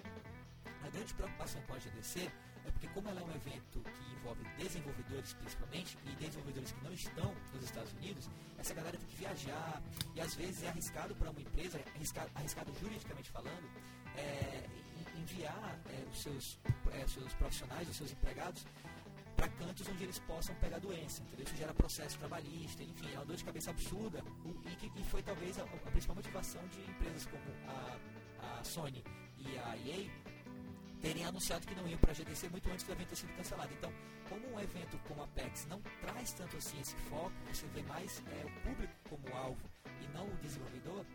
a grande preocupação com a GDC é porque como ela é um evento que envolve desenvolvedores principalmente e desenvolvedores que não estão nos Estados Unidos, essa galera tem que viajar e às vezes é arriscado para uma empresa, é arriscado, arriscado juridicamente falando, é, en- enviar é, os, seus, é, seus profissionais, os seus empregados para cantos onde eles possam pegar doença, entendeu? Isso gera processo trabalhista, enfim, é uma dor de cabeça absurda e, que, foi talvez a, a principal motivação de empresas como a, a Sony e a EA terem anunciado que não iam para a GDC muito antes do evento ter sido cancelado. Então, como um evento como a PEX não traz tanto assim esse foco, você vê mais é, o público como alvo e não o desenvolvedor,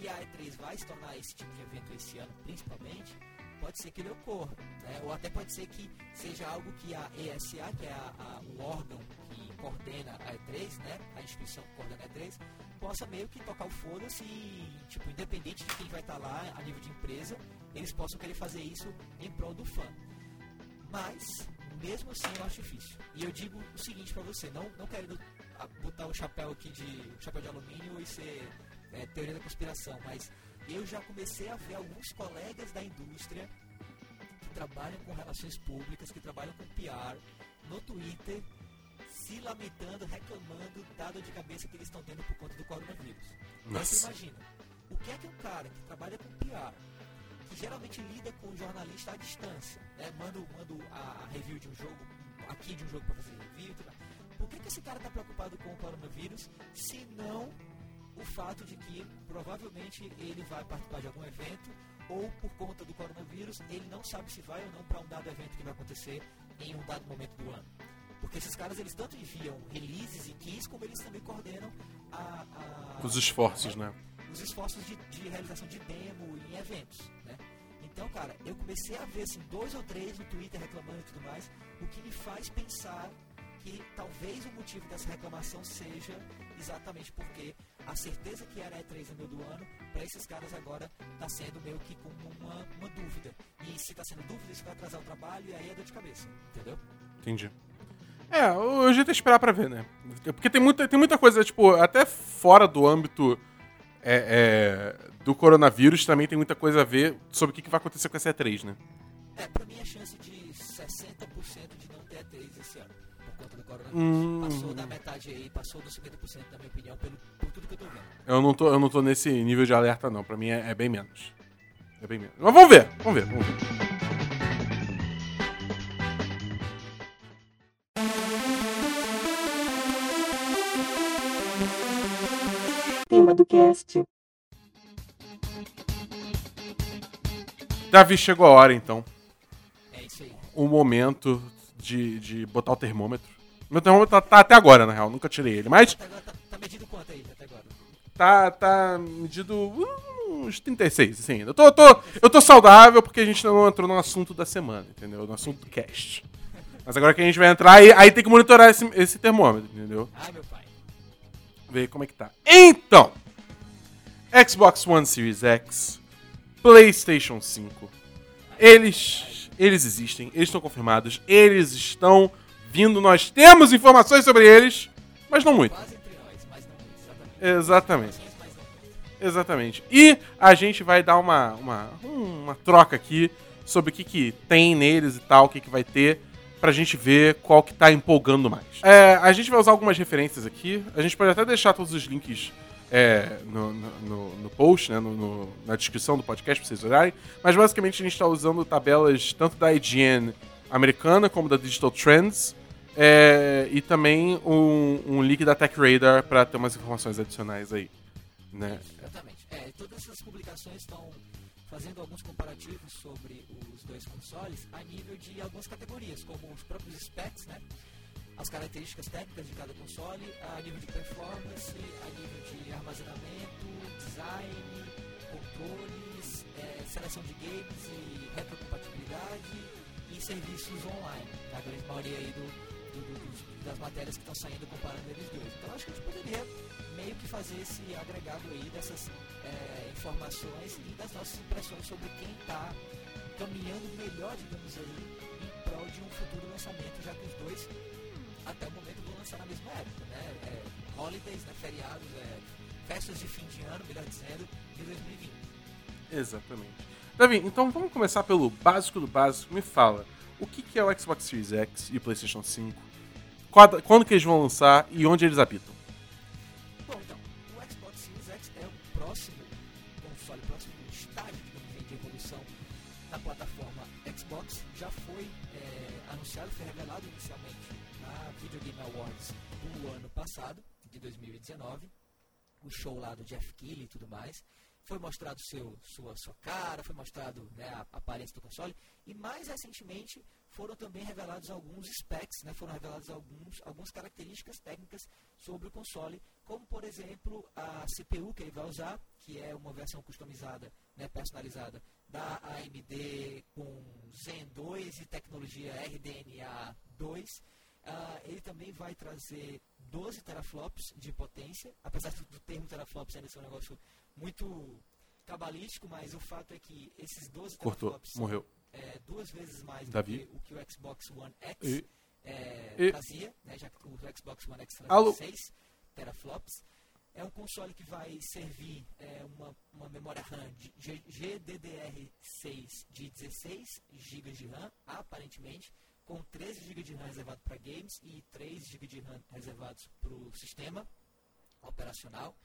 e a E3 vai se tornar esse tipo de evento esse ano principalmente, pode ser que ele ocorra. né? Ou até pode ser que seja algo que a ESA, que é a- a- o órgão que coordena a E3, né? a instituição que coordena a E3, possa meio que tocar o foda-se e, tipo, independente de quem vai estar lá a nível de empresa, eles possam querer fazer isso em prol do fã. Mas, mesmo assim, eu acho difícil. E eu digo o seguinte pra você, não, não querendo ah, botar o chapéu aqui de chapéu de alumínio e ser é, teoria da conspiração, mas eu já comecei a ver alguns colegas da indústria que trabalham com relações públicas, que trabalham com PR, no Twitter, se lamentando, reclamando da dor de cabeça que eles estão tendo por conta do coronavírus. Então você Nossa. imagina, o que é que um cara que trabalha com PR, que geralmente lida com um jornalista à distância, né? manda, o- manda o- a, review de um jogo, aqui de um jogo para fazer review. Por que, que esse cara está preocupado com o coronavírus, se não o fato de que provavelmente ele vai participar de algum evento ou por conta do coronavírus ele não sabe se vai ou não para um dado evento que vai acontecer em um dado momento do ano. Porque esses caras eles tanto enviam releases e keys como eles também coordenam a, a- Os esforços, né? os esforços de, de realização de demo em eventos, né? Então, cara, eu comecei a ver assim, dois ou três no Twitter reclamando e tudo mais, o que me faz pensar que talvez o motivo dessa reclamação seja exatamente porque a certeza que era E3 no meio do ano, para esses caras agora está sendo meio que como uma, uma dúvida. E se está sendo dúvida, isso vai atrasar o trabalho e aí é dor de cabeça, entendeu? Entendi. É, o jeito é esperar pra ver, né? Porque tem muita, tem muita coisa, tipo, até fora do âmbito é, é, do coronavírus também tem muita coisa a ver sobre o que, que vai acontecer com essa E3, né? Coronavírus. Hum. Passou da metade aí, passou dos 50% na minha opinião, pelo, por tudo que eu tô vendo. Eu não tô, eu não tô nesse nível de alerta, não. Pra mim é, é bem menos. É bem menos. Mas vamos ver, vamos ver, vamos ver. Tema do cast. Davi, chegou a hora então. É isso aí. O momento de, de botar o termômetro. Meu termômetro tá, tá até agora, na real. Nunca tirei ele. Mas Até agora tá, tá medindo quanto aí, até agora? tá, tá medido uh, uns 36, assim. Eu tô, eu, tô, eu tô saudável porque a gente não entrou no assunto da semana, entendeu? No assunto do cast. Mas agora que a gente vai entrar, aí, aí tem que monitorar esse, esse termômetro, entendeu? Ai, meu pai. Ver como é que tá. Então, Xbox One Series X, PlayStation 5. Eles, eles existem, eles estão confirmados, eles estão vindo, nós temos informações sobre eles, mas não muito. Exatamente. Exatamente. E a gente vai dar uma, uma, uma troca aqui sobre o que, que tem neles e tal, o que, que vai ter, pra gente ver qual que tá empolgando mais. É, a gente vai usar algumas referências aqui. A gente pode até deixar todos os links é, no, no, no- post, né, no- na descrição do podcast pra vocês olharem. Mas basicamente a gente tá usando tabelas tanto da IGN americana como da Digital Trends. É, e também um, um link da Tech Radar pra ter umas informações adicionais aí. Né? Exatamente. É, todas essas publicações estão fazendo alguns comparativos sobre os dois consoles a nível de algumas categorias, como os próprios specs, né? As características técnicas de cada console, a nível de performance, a nível de armazenamento, design, controles, é, seleção de games e retrocompatibilidade e serviços online. A grande maioria aí do, do- do- das matérias que estão saindo comparando eles dois. Então acho que a gente poderia meio que fazer esse agregado aí dessas é, informações e das nossas impressões sobre quem está caminhando melhor, digamos aí, em prol de um futuro lançamento, já que os dois, até o momento, vão lançar na mesma época, né? É, holidays, né? feriados, é, festas de fim de ano, melhor dizendo, de 2020. Exatamente. Davi, então vamos começar pelo básico do básico. Me fala, o que, que é o Xbox Series X e o PlayStation 5? Quando, quando que eles vão lançar e onde eles habitam? Bom, então, o Xbox Series X é o próximo console, o próximo estágio, assim, de evolução da plataforma Xbox. Já foi é, anunciado, foi revelado inicialmente na Video Game Awards do ano passado, de 2019. O show lá do Jeff Keighley e tudo mais. Foi mostrado seu, sua, sua cara, foi mostrado né, a aparência do console. E mais recentemente foram também revelados alguns specs, né, foram revelados alguns, algumas características técnicas sobre o console, como por exemplo a CPU que ele vai usar, que é uma versão customizada, né, personalizada da AMD com Zen 2 e tecnologia RDNA 2. Ah, ele também vai trazer 12 teraflops de potência, apesar do termo teraflops ainda ser um negócio muito cabalístico, mas o fato é que esses 12 Cortou, morreu. é, duas vezes mais Davi? do que o que o Xbox One X E- é, e- trazia, né, já que o Xbox One X trazia 6 teraflops. É um console que vai servir é, uma, uma memória RAM de G- GDDR6 de 16 GB de RAM, aparentemente, com 13 GB de RAM reservado para games e 3 GB de RAM reservados para o sistema operacional.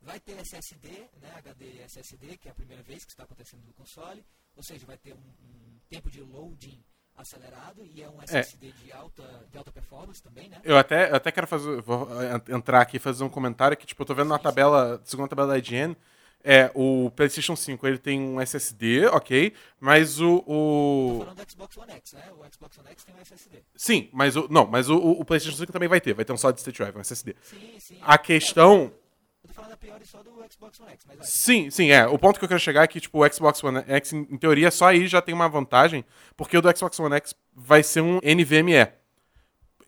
Vai ter SSD, né, HD SSD, que é a primeira vez que está acontecendo no console, ou seja, vai ter um, um tempo de loading acelerado e é um SSD de, alta, de alta performance também, né? Eu até, eu até quero fazer. Vou entrar aqui e fazer um comentário que, tipo, eu tô vendo na tabela, segunda tabela da IGN. É, o PlayStation 5 ele tem um SSD, ok, mas o. Tô o... falando do Xbox One X, né? O Xbox One X tem um SSD. Sim, mas o. Não, mas o, o PlayStation 5 também vai ter, vai ter um solid state drive, um SSD. Sim, sim. A questão. Eu tô falando a priori só do Xbox One X, mas vai. Sim, sim, é. O ponto que eu quero chegar é que, tipo, o Xbox One X, em em teoria, só aí já tem uma vantagem, porque o do Xbox One X vai ser um NVMe.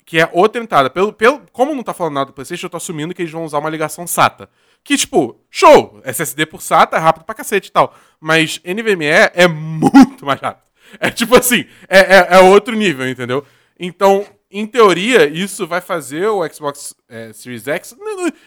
Que é outra entrada. Pelo, pelo, como não tá falando nada do PlayStation, eu tô assumindo que eles vão usar uma ligação SATA. Que, tipo, show! SSD por SATA é rápido pra cacete e tal. Mas NVMe é muito mais rápido. É tipo assim, é, é, é outro nível, entendeu? Então, em teoria, isso vai fazer o Xbox é, Series X.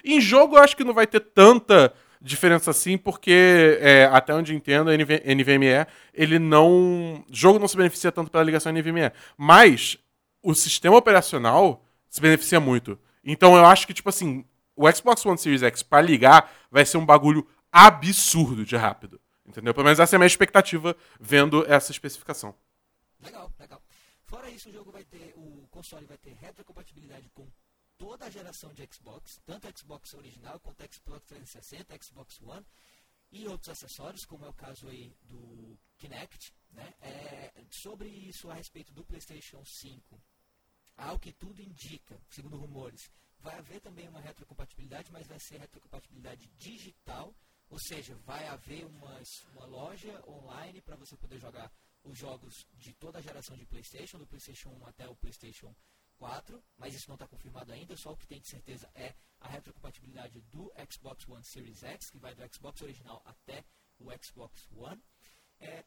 Em jogo, eu acho que não vai ter tanta diferença assim, porque é, até onde entendo, NV NVMe, ele não. O jogo não se beneficia tanto pela ligação NVMe. Mas o sistema operacional se beneficia muito. Então eu acho que, tipo assim, o Xbox One Series X pra ligar vai ser um bagulho absurdo de rápido. Entendeu? Pelo menos essa é a minha expectativa vendo essa especificação. Legal, legal. Fora isso, o jogo vai ter, o console vai ter retrocompatibilidade com toda a geração de Xbox, tanto Xbox original quanto Xbox 360, Xbox One e outros acessórios, como é o caso aí do Kinect, né? É, sobre isso a respeito do PlayStation 5, ao que tudo indica, segundo rumores, vai haver também uma retrocompatibilidade, mas vai ser retrocompatibilidade digital, ou seja, vai haver uma, uma loja online para você poder jogar os jogos de toda a geração de PlayStation, do PlayStation 1 até o PlayStation 4, mas isso não está confirmado ainda, só o que tem de certeza é a retrocompatibilidade do Xbox One Series X, que vai do Xbox original até o Xbox One. É,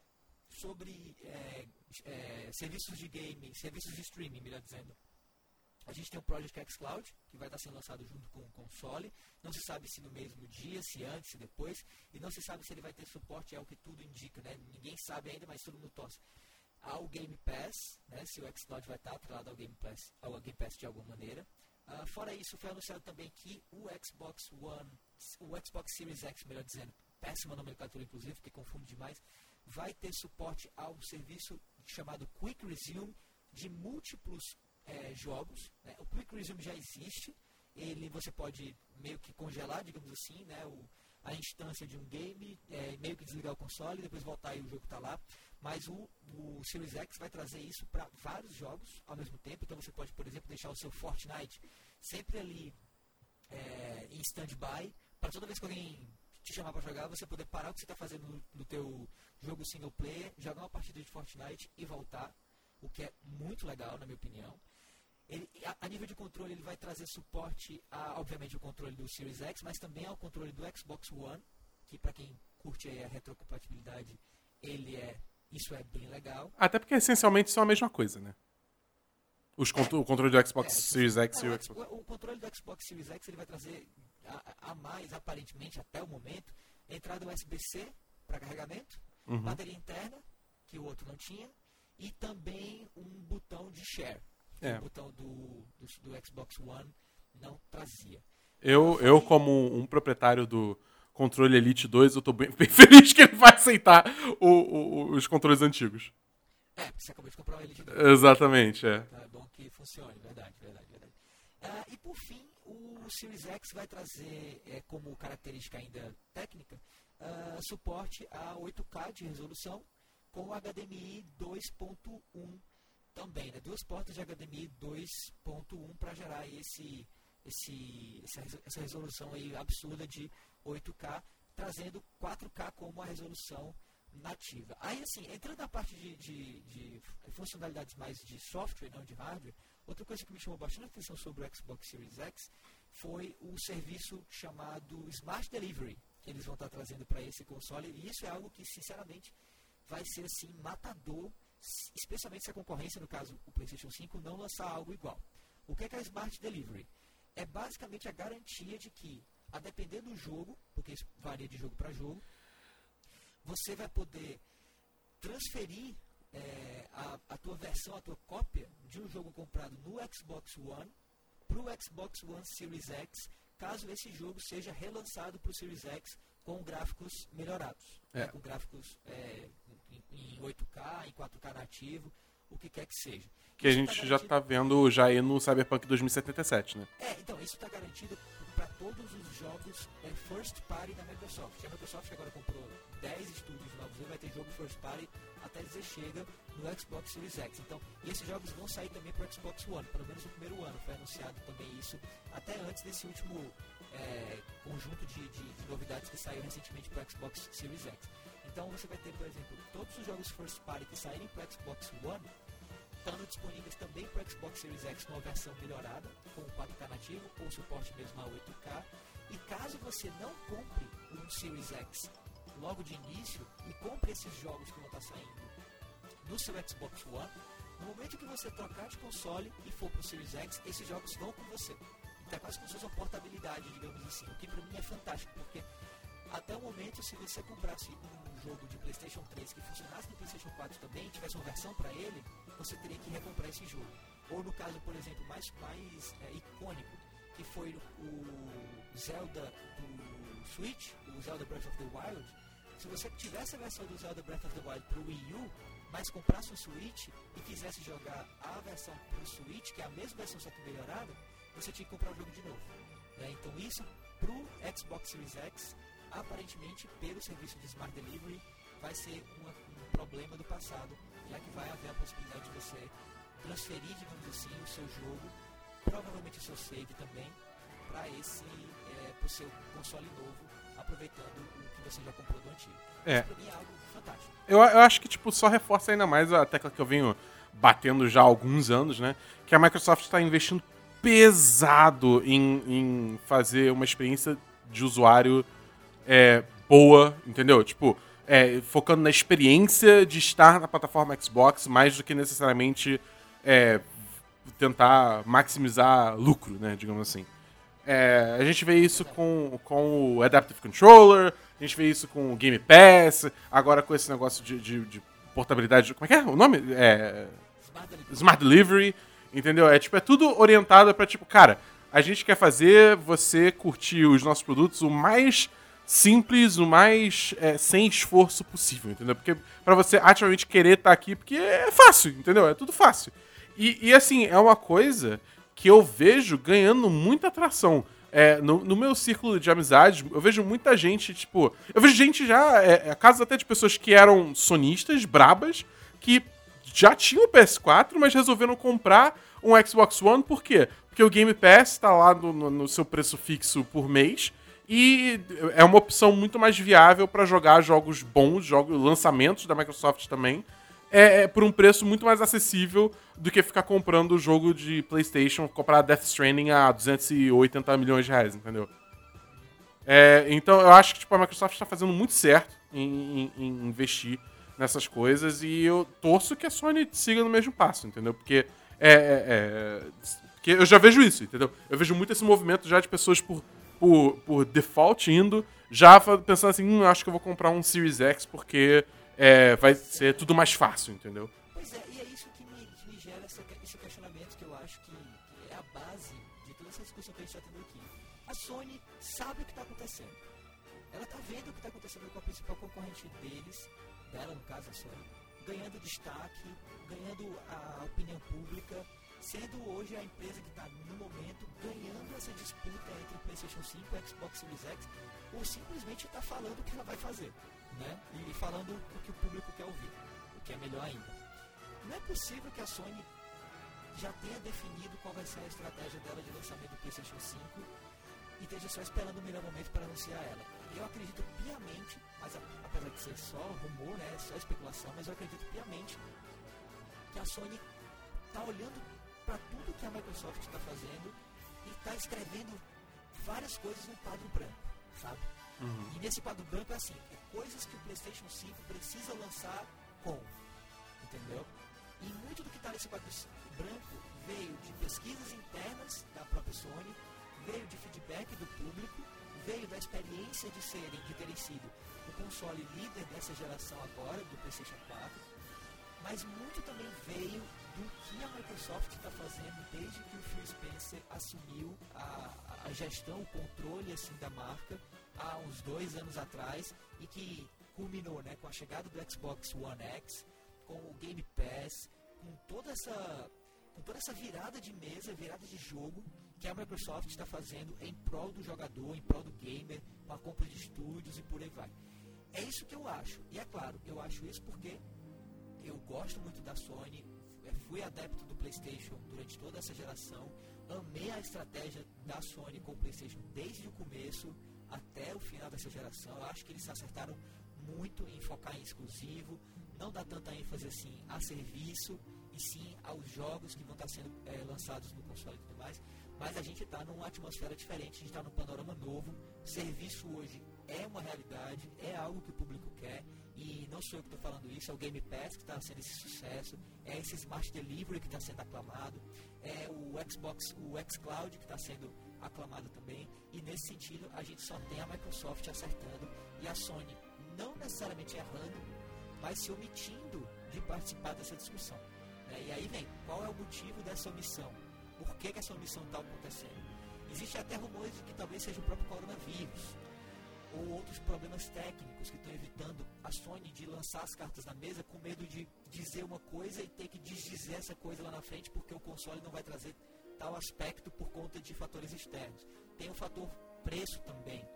sobre é, é, serviços de game, serviços de streaming, melhor dizendo, a gente tem o Project X Cloud, que vai estar sendo lançado junto com o console. Não se sabe se no mesmo dia, se antes, se depois. E não se sabe se ele vai ter suporte, é o que tudo indica, né? Ninguém sabe ainda, mas todo mundo torce. Ao Game Pass, né? Se o X Cloud vai estar atrelado ao Game Pass, ao Game Pass de alguma maneira. Uh, fora isso, foi anunciado também que o Xbox One, o Xbox Series X, melhor dizendo, péssima nomenclatura inclusive, que confunde demais, vai ter suporte ao serviço chamado Quick Resume de múltiplos é, jogos. Né? O Quick Resume já existe, ele você pode meio que congelar, digamos assim, né? o, a instância de um game, é, meio que desligar o console, depois voltar e o jogo está lá. Mas o, o Series X vai trazer isso para vários jogos ao mesmo tempo. Então você pode, por exemplo, deixar o seu Fortnite sempre ali é, em stand-by, para toda vez que alguém te chamar para jogar, você poder parar o que você está fazendo no, no teu jogo single player, jogar uma partida de Fortnite e voltar, o que é muito legal, na minha opinião. Ele, a, a, nível de controle, ele vai trazer suporte a, obviamente, o controle do Series X, mas também ao controle do Xbox One, que para quem curte a retrocompatibilidade, ele é, isso é bem legal. Até porque essencialmente são a mesma coisa, né? Os, é, o controle do Xbox é, Series X não, e o Xbox. O, o, controle do Xbox Series X ele vai trazer a, a mais, aparentemente, até o momento, entrada USB-C para carregamento, uhum. bateria interna, que o outro não tinha, e também um botão de share, que é. o botão do, do, do, Xbox One não trazia. Eu, eu como um proprietário do controle Elite 2, eu estou bem, bem, feliz que ele vai aceitar o, o, os controles antigos. É, você acabou de comprar o Elite 2. Exatamente, é. Então é bom que funcione, verdade, verdade, verdade. Uh, e por fim, o Series X vai trazer, é, como característica ainda técnica, uh, suporte a 8K de resolução com HDMI 2.1 também, né? Duas portas de HDMI 2.1 para gerar esse, esse, essa resolução aí absurda de 8K, trazendo 4K como a resolução nativa. Aí, assim, entrando na parte de, de, de, funcionalidades mais de software, não de hardware, outra coisa que me chamou bastante atenção sobre o Xbox Series X foi o serviço chamado Smart Delivery, que eles vão estar trazendo para esse console, e isso é algo que, sinceramente, vai ser assim matador, especialmente se a concorrência, no caso o PlayStation 5, não lançar algo igual. O que é, que é a Smart Delivery? É basicamente a garantia de que, a depender do jogo, porque isso varia de jogo para jogo, você vai poder transferir é, a, a tua versão, a tua cópia de um jogo comprado no Xbox One para o Xbox One Series X, caso esse jogo seja relançado para o Series X com gráficos melhorados, é. né, com gráficos é, em 8K, em 4K nativo, o que quer que seja. Que isso a gente tá já está vendo já aí no Cyberpunk 2077, né? É, então, isso está garantido para todos os jogos é, first party da Microsoft. A Microsoft agora comprou 10 estúdios novos, vai ter jogo first party até dizer chega no Xbox Series X. Então, e esses jogos vão sair também para o Xbox One, pelo menos no primeiro ano. Foi anunciado também isso até antes desse último é, conjunto de, de, de, novidades que saiu recentemente para o Xbox Series X. Então você vai ter, por exemplo, todos os jogos first party que saírem para o Xbox One estando disponíveis também para o Xbox Series X numa versão melhorada, com 4K nativo ou suporte mesmo a 8K. E caso você não compre um Series X logo de início e compre esses jogos que vão estar saindo no seu Xbox One, no momento que você trocar de console e for para o Series X, esses jogos vão com você. É quase como se fosse uma portabilidade, digamos assim, o que para mim é fantástico, porque Até o momento, se você comprasse um jogo de PlayStation 3 que funcionasse no PlayStation 4 também, tivesse uma versão para ele, você teria que recomprar esse jogo. Ou no caso, por exemplo, mais, mais é, icônico, que foi o Zelda do Switch, o Zelda Breath of the Wild. Se você tivesse a versão do Zelda Breath of the Wild para o Wii U, mas comprasse um Switch e quisesse jogar a versão para o Switch, que é a mesma versão só que melhorada, você tinha que comprar o jogo de novo. Né? Então isso para o Xbox Series X, aparentemente pelo serviço de Smart Delivery, vai ser uma, um problema do passado, já que vai haver a possibilidade de você transferir, digamos assim, o seu jogo, provavelmente o seu save também, para esse, é, para o seu console novo, aproveitando o que você já comprou do antigo. É. Isso pra mim é algo fantástico. Eu, eu acho que, tipo, só reforça ainda mais a tecla que eu venho batendo já há alguns anos, né? Que a Microsoft está investindo pesado em, em fazer uma experiência de usuário é, boa, entendeu? Tipo, é, focando na experiência de estar na plataforma Xbox mais do que necessariamente é, tentar maximizar lucro, né? Digamos assim. É, a gente vê isso com, com o Adaptive Controller, a gente vê isso com o Game Pass, agora com esse negócio de, de, de portabilidade. Como é que é o nome? É, Smart Delivery. Smart Delivery, entendeu? É tipo, é tudo orientado pra, tipo, cara, a gente quer fazer você curtir os nossos produtos o mais simples, o mais é, sem esforço possível, entendeu? Porque pra você ativamente querer estar aqui, porque é fácil, entendeu? É tudo fácil. E, e, assim, é uma coisa que eu vejo ganhando muita atração. É, no, no meu círculo de amizades, eu vejo muita gente, tipo. Eu vejo gente já. É, é, casos até de pessoas que eram sonistas, brabas, que já tinham o PS4, mas resolveram comprar um Xbox One, por quê? Porque o Game Pass tá lá no, no- no seu preço fixo por mês e é uma opção muito mais viável para jogar jogos bons, jogos lançamentos da Microsoft também, é, é por um preço muito mais acessível do que ficar comprando o jogo de PlayStation, comprar Death Stranding a 280 milhões de reais, entendeu? É, então eu acho que tipo, a Microsoft está fazendo muito certo em, em- em investir nessas coisas e eu torço que a Sony siga no mesmo passo, entendeu? Porque é, é- é- eu já vejo isso, entendeu? Eu vejo muito esse movimento já de pessoas por, por, por default indo, já pensando assim, hum, acho que eu vou comprar um Series X porque é, vai ser tudo mais fácil, entendeu? Pois é, e é isso que me, que me gera essa- esse questionamento que eu acho que é a base de toda essa discussão que a gente está tendo aqui. A Sony sabe o que está acontecendo. Ela está vendo o que está acontecendo com a principal concorrente deles, dela no caso a Sony, ganhando destaque, ganhando a opinião pública, sendo hoje a empresa que está no momento ganhando essa disputa entre o PlayStation 5 e o Xbox Series X, ou simplesmente está falando o que ela vai fazer, né? E falando o que o público quer ouvir, o que é melhor ainda. Não é possível que a Sony já tenha definido qual vai ser a estratégia dela de lançamento do PlayStation 5 e esteja só esperando o melhor momento para anunciar ela. Eu acredito piamente, mas apesar de ser só rumor, né, só especulação, mas eu acredito piamente que a Sony está olhando para tudo que a Microsoft está fazendo e está escrevendo várias coisas no quadro branco, sabe? E nesse quadro branco é assim, é coisas que o PlayStation 5 precisa lançar com, entendeu? E muito do que está nesse quadro branco veio de pesquisas internas da própria Sony, veio de feedback do público, veio da experiência de serem, de terem sido o console líder dessa geração agora, do PlayStation 4, mas muito também veio do que a Microsoft está fazendo desde que o Phil Spencer assumiu a, a gestão, o controle assim da marca há uns dois anos atrás e que culminou né, com a chegada do Xbox One X, com o Game Pass, com toda essa com toda essa virada de mesa, virada de jogo que a Microsoft está fazendo em prol do jogador, em prol do gamer, com a compra de estúdios e por aí vai. É isso que eu acho. E é claro, eu acho isso porque eu gosto muito da Sony, eh, fui adepto do PlayStation durante toda essa geração, amei a estratégia da Sony com o PlayStation desde o começo até o final dessa geração. Eu acho que eles se acertaram muito em focar em exclusivo, não dar tanta ênfase assim a serviço e sim aos jogos que vão estar sendo eh, lançados no console e tudo mais. Mas a gente está numa atmosfera diferente, a gente está num panorama novo. Serviço hoje é uma realidade, é algo que o público quer E não sou eu que estou falando isso, é o Game Pass que está sendo esse sucesso, é esse Smart Delivery que está sendo aclamado, é o Xbox, o xCloud que está sendo aclamado também. E nesse sentido, a gente só tem a Microsoft acertando e a Sony não necessariamente errando, mas se omitindo de participar dessa discussão. Né? E aí vem, qual é o motivo dessa omissão? Por que, que essa omissão está acontecendo? Existe até rumores de que talvez seja o próprio coronavírus ou outros problemas técnicos que estão evitando a Sony de lançar as cartas na mesa com medo de dizer uma coisa e ter que desdizer essa coisa lá na frente porque o console não vai trazer tal aspecto por conta de fatores externos. Tem o fator preço também.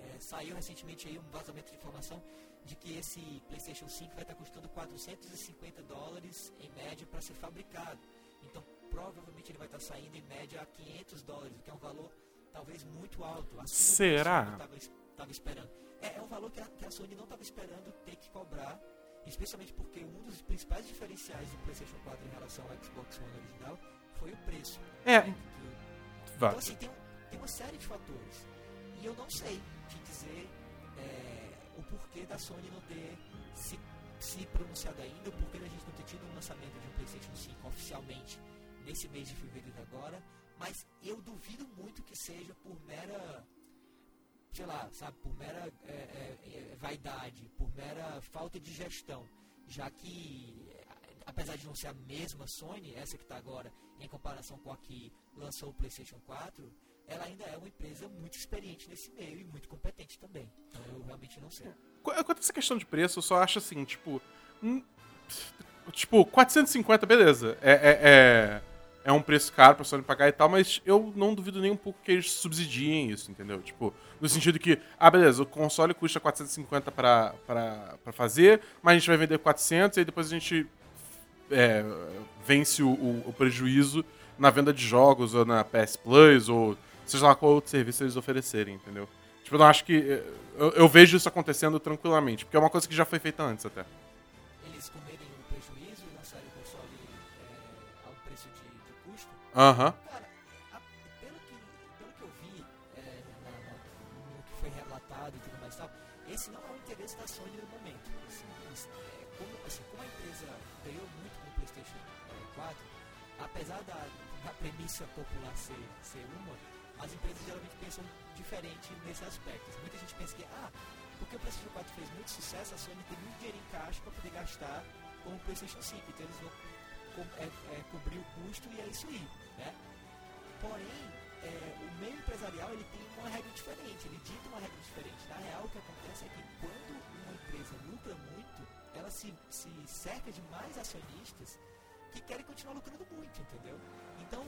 É, saiu recentemente aí um vazamento de informação de que esse PlayStation 5 vai estar custando 450 dólares em média para ser fabricado. Então, provavelmente ele vai estar saindo em média a 500 dólares, que é um valor talvez muito alto. Será? estava esperando. É, é um valor que a, que a Sony não estava esperando ter que cobrar, especialmente porque um dos principais diferenciais do PlayStation 4 em relação ao Xbox One original foi o preço. É. Né, então, assim, tem, tem uma série de fatores. E eu não sei te dizer é, o porquê da Sony não ter se, se pronunciado ainda, o porquê da gente não ter tido um lançamento de um PlayStation 5 oficialmente nesse mês de fevereiro agora. Mas eu duvido muito que seja por mera sei lá, sabe, por mera é, é, é, vaidade, por mera falta de gestão, já que, apesar de não ser a mesma Sony, essa que está agora, em comparação com a que lançou o PlayStation 4, ela ainda é uma empresa muito experiente nesse meio e muito competente também. Então eu realmente não sei. Quanto a essa questão de preço, eu só acho assim, tipo. Tipo, 450, beleza. É, é, é, é um preço caro pra Sony pagar e tal, mas eu não duvido nem um pouco que eles subsidiem isso, entendeu? Tipo, no sentido que, ah, beleza, o console custa 450 pra, pra, pra fazer, mas a gente vai vender 400 e aí depois a gente é, vence o, o, o, prejuízo na venda de jogos ou na PS Plus ou seja lá qual outro serviço eles oferecerem, entendeu? Tipo, eu não acho que. Eu, eu vejo isso acontecendo tranquilamente, porque é uma coisa que já foi feita antes até. Aham. Cara, pelo, que, eu vi é, no que foi relatado e tudo mais tal, esse não é o interesse da Sony no momento. Assim, é, assim, como a empresa ganhou muito com o PlayStation 4, apesar da, premissa popular ser, ser uma, as empresas geralmente pensam diferente nesse aspecto. Muita gente pensa que, ah, porque o PlayStation 4 fez muito sucesso, a Sony tem muito dinheiro em caixa para poder gastar com o PlayStation 5. Então eles vão co é, é, cobrir o custo e é isso aí. Né? Porém, é, o meio empresarial ele tem uma regra diferente, ele dita uma regra diferente. Na real, o que acontece é que quando uma empresa lucra muito, ela se, se cerca de mais acionistas que querem continuar lucrando muito, entendeu? Então,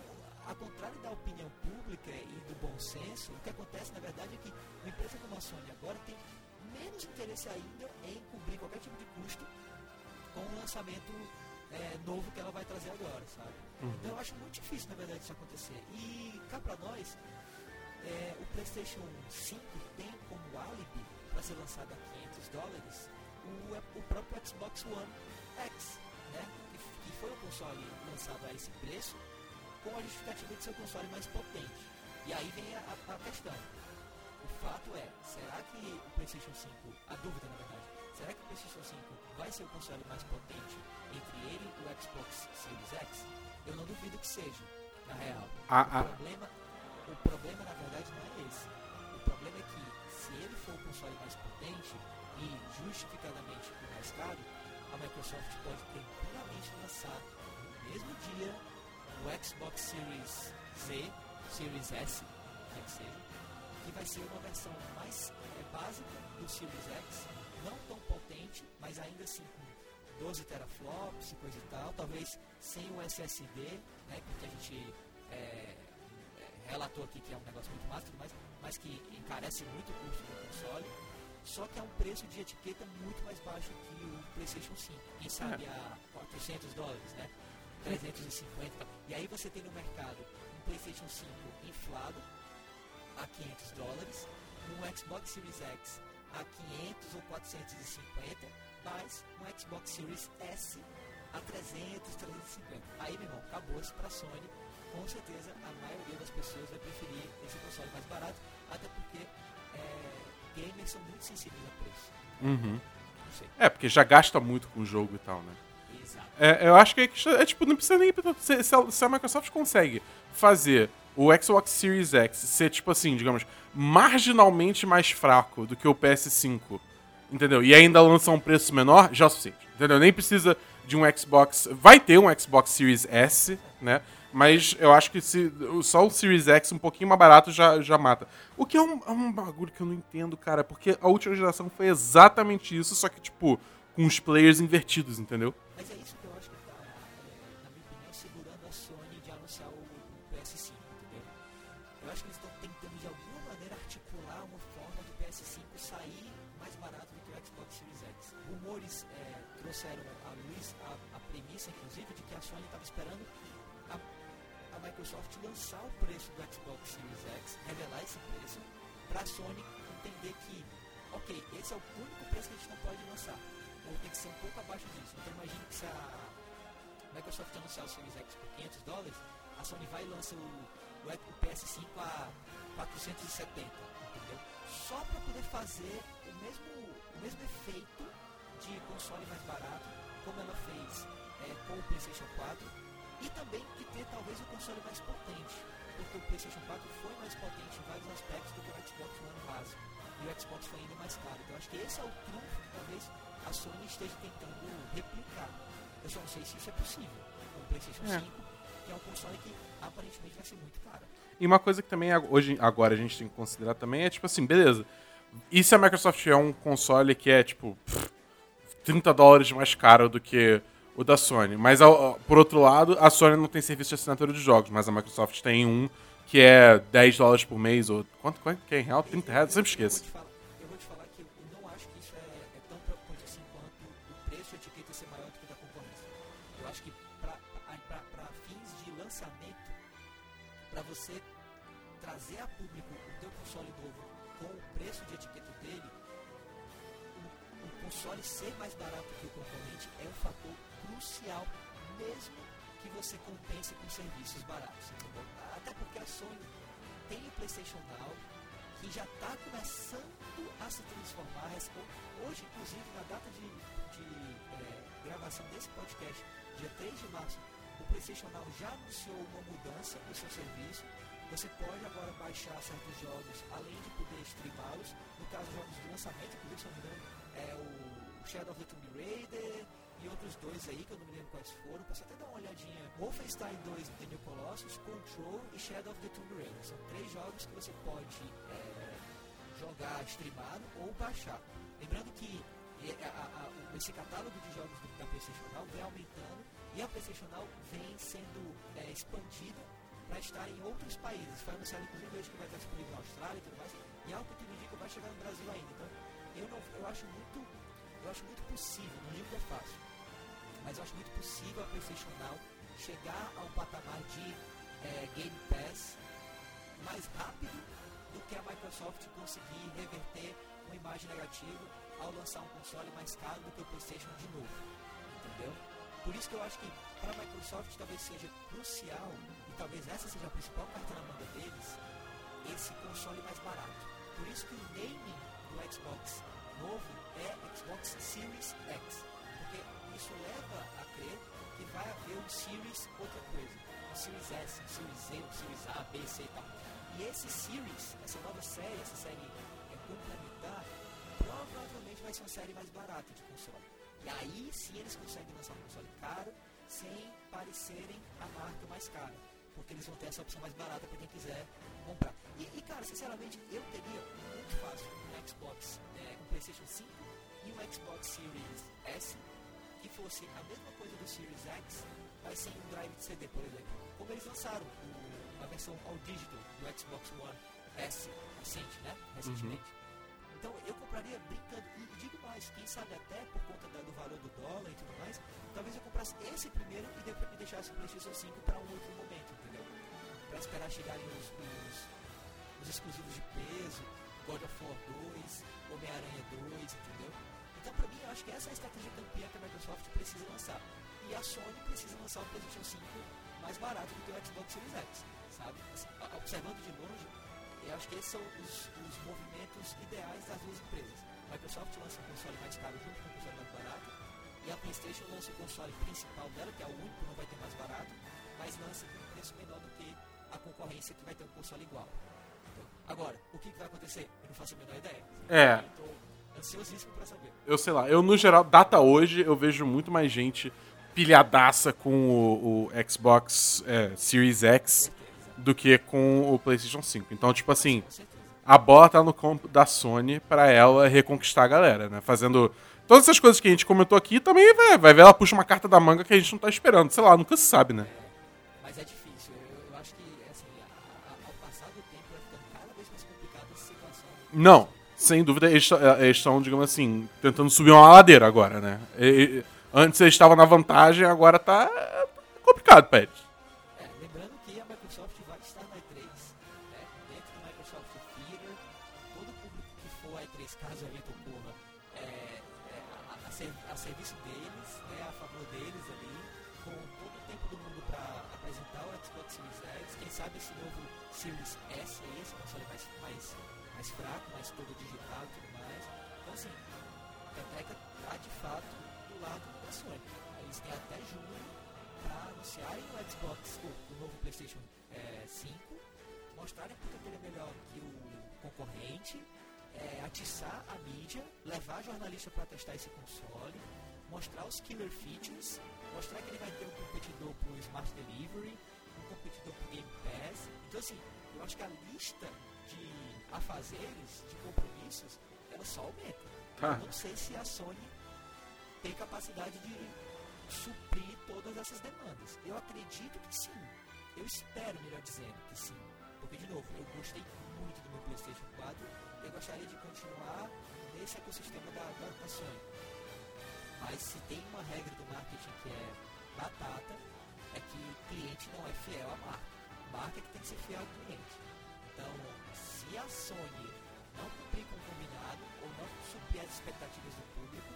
ao contrário da opinião pública e do bom senso, o que acontece na verdade é que uma empresa como a Sony agora tem menos interesse ainda em cobrir qualquer tipo de custo com o lançamento é, novo que ela vai trazer agora, sabe? Uhum. Então eu acho muito difícil, na verdade, isso acontecer. E cá pra nós, é, o PlayStation 5 tem como álibi para ser lançado a 500 dólares o, o próprio Xbox One X, né? Que, que foi um console lançado a esse preço com a justificativa de ser um console mais potente. E aí vem a, a questão. O fato é, será que o PlayStation 5, a dúvida na verdade, será que o PlayStation 5 vai ser o console mais potente entre ele e o Xbox Series X? Eu não duvido que seja, na real. Ah, o, ah. Problema, o problema, na verdade, não é esse. O problema é que, se ele for o console mais potente e justificadamente mais caro, a Microsoft pode tranquilamente lançar no mesmo dia o Xbox Series Z, Series S, né, que seja, que vai ser uma versão mais é, básica do Series X, não tão potente, mas ainda assim com 12 teraflops e coisa e tal, talvez sem o SSD, né, porque a gente é, é, relatou aqui que é um negócio muito massa, mas, mas que encarece muito o custo do console, só que é um preço de etiqueta muito mais baixo que o PlayStation 5. Quem sabe é. a 400 dólares, né? 350. E aí você tem no mercado um PlayStation 5 inflado a 500 dólares, um Xbox Series X a 500 ou 450 mais um Xbox Series S a 300, 350. Aí, meu irmão, acabou isso para Sony. Com certeza, a maioria das pessoas vai preferir esse console mais barato, até porque é, gamers são muito sensíveis a preço. Uhum. É, porque já gasta muito com o jogo e tal, né? Exato. É, eu acho que é, é, tipo, não precisa nem. Se, se a, Microsoft consegue fazer o Xbox Series X ser, tipo assim, digamos, marginalmente mais fraco do que o PS5, entendeu? E ainda lança um preço menor, já é o suficiente, entendeu? Nem precisa de um Xbox. Vai ter um Xbox Series S, né? Mas eu acho que se, só o Series X um pouquinho mais barato já, já mata. O que é um, é um bagulho que eu não entendo, cara, porque a última geração foi exatamente isso, só que, tipo, com os players invertidos, entendeu? Microsoft anunciar o Series X por 500 dólares, a Sony vai e lança o, o, o PS5 a 470, entendeu? Só para poder fazer o mesmo, o mesmo efeito de console mais barato, como ela fez é, com o PlayStation 4, e também de ter talvez o console mais potente, porque o PlayStation 4 foi mais potente em vários aspectos do que o Xbox One básico, e o Xbox foi ainda mais caro. Então acho que esse é o trunfo, talvez, a Sony esteja tentando replicar. Eu só não sei se isso é possível. O PlayStation É. 5, que é um console que aparentemente vai ser muito caro. E uma coisa que também hoje, agora a gente tem que considerar também é, tipo assim, beleza. E se a Microsoft é um console que é, tipo, pff, 30 dólares mais caro do que o da Sony? Mas, por outro lado, a Sony não tem serviço de assinatura de jogos, mas a Microsoft tem um que é 10 dólares por mês, ou quanto, quanto que é em real? 30 reais? Eu sempre Eu vou esqueço. Console ser mais barato que o concorrente é um fator crucial, mesmo que você compense com serviços baratos. entendeu? Até porque a Sony tem o PlayStation Now, que já está começando a se transformar. Hoje, inclusive, na data de, de, eh, gravação desse podcast, dia 3 de março, o PlayStation Now já anunciou uma mudança no seu serviço. Você pode agora baixar certos jogos, além de poder streamá-los. No caso, jogos de lançamento, inclusive, se é o Shadow of the Tomb Raider e outros dois aí, que eu não me lembro quais foram. Posso até dar uma olhadinha. Wolfenstein 2 The New Colossus, Control e Shadow of the Tomb Raider. São três jogos que você pode eh, jogar streamado ou baixar. Lembrando que eh, a- a- o- esse catálogo de jogos da PlayStation Now vem aumentando e a PlayStation Now vem sendo eh, expandida para estar em outros países. Foi anunciado inclusive hoje que vai estar disponível na Austrália e tudo mais. E algo que tudo indica vai chegar no Brasil ainda. Então eu, não, eu acho muito eu acho muito possível, digo que é fácil, mas eu acho muito possível a PlayStation Now chegar ao patamar de eh, Game Pass mais rápido do que a Microsoft conseguir reverter uma imagem negativa ao lançar um console mais caro do que o PlayStation de novo. Entendeu? Por isso que eu acho que para a Microsoft talvez seja crucial, e talvez essa seja a principal carta na manga deles, esse console mais barato. Por isso que o naming do Xbox novo é Xbox Series X. Porque isso leva a crer que vai haver um Series outra coisa. Um Series S, um Series Z, um Series A, B, C e tal. E esse Series, essa nova série, essa série é, complementar, provavelmente vai ser uma série mais barata de console. E aí sim eles conseguem lançar um console caro sem parecerem a marca mais cara. Porque eles vão ter essa opção mais barata para quem quiser comprar. E, e, cara, sinceramente, eu teria muito fácil um Xbox, é, um PlayStation 5 e um Xbox Series S que fosse a mesma coisa do Series X, mas sem um drive de CD, por exemplo. Como eles lançaram o- a versão All Digital do Xbox One S recente, né? Recentemente. Então eu compraria brincando. E digo mais, quem sabe até por conta do valor do dólar e tudo mais, talvez eu comprasse esse primeiro e depois me deixasse o PlayStation 5 para um outro momento, entendeu? Para esperar chegarem os, os, os exclusivos de peso, God of War 2, Homem-Aranha 2, entendeu? Então, pra mim, eu acho que essa é a estratégia campeã que a Microsoft precisa lançar. E a Sony precisa lançar o PlayStation 5 mais barato do que o Xbox Series X, sabe? Assim, a- observando de longe, eu acho que esses são os, os movimentos ideais das duas empresas. Microsoft lança um console mais caro junto com um console mais barato. E a PlayStation lança o console principal dela, que é o único, não vai ter mais barato, mas lança com um preço menor do que a concorrência que vai ter um console igual. Então, agora, o que, que vai acontecer? Eu não faço a menor ideia. É. Estou ansiosíssimo pra saber. Eu sei lá, eu no geral, data hoje, eu vejo muito mais gente pilhadaça com o, o Xbox é, Series X do que com o PlayStation 5. Então, tipo assim, a bola tá no campo da Sony pra ela reconquistar a galera, né? Fazendo todas essas coisas que a gente comentou aqui, também vai, vai ver ela puxa uma carta da manga que a gente não tá esperando. Sei lá, nunca se sabe, né? Mas é difícil. Eu, eu acho que, assim, a- a- ao passar do tempo vai ficando cada vez mais complicada essa situação. Não, sem dúvida, eles t- eles estão, digamos assim, tentando subir uma ladeira agora, né? E- antes eles estavam na vantagem, agora tá complicado pra eles. Eu não sei se a Sony tem capacidade de suprir todas essas demandas. Eu acredito que sim. Eu espero, melhor dizendo, que sim. Porque, de novo, eu gostei muito do meu PlayStation 4 e eu gostaria de continuar nesse ecossistema da, da, da Sony. Mas se tem uma regra do marketing que é batata, é que o cliente não é fiel à marca. A marca é que tem que ser fiel ao cliente. Então, se a Sony não cumprir com o combinado ou não suprir as expectativas do público,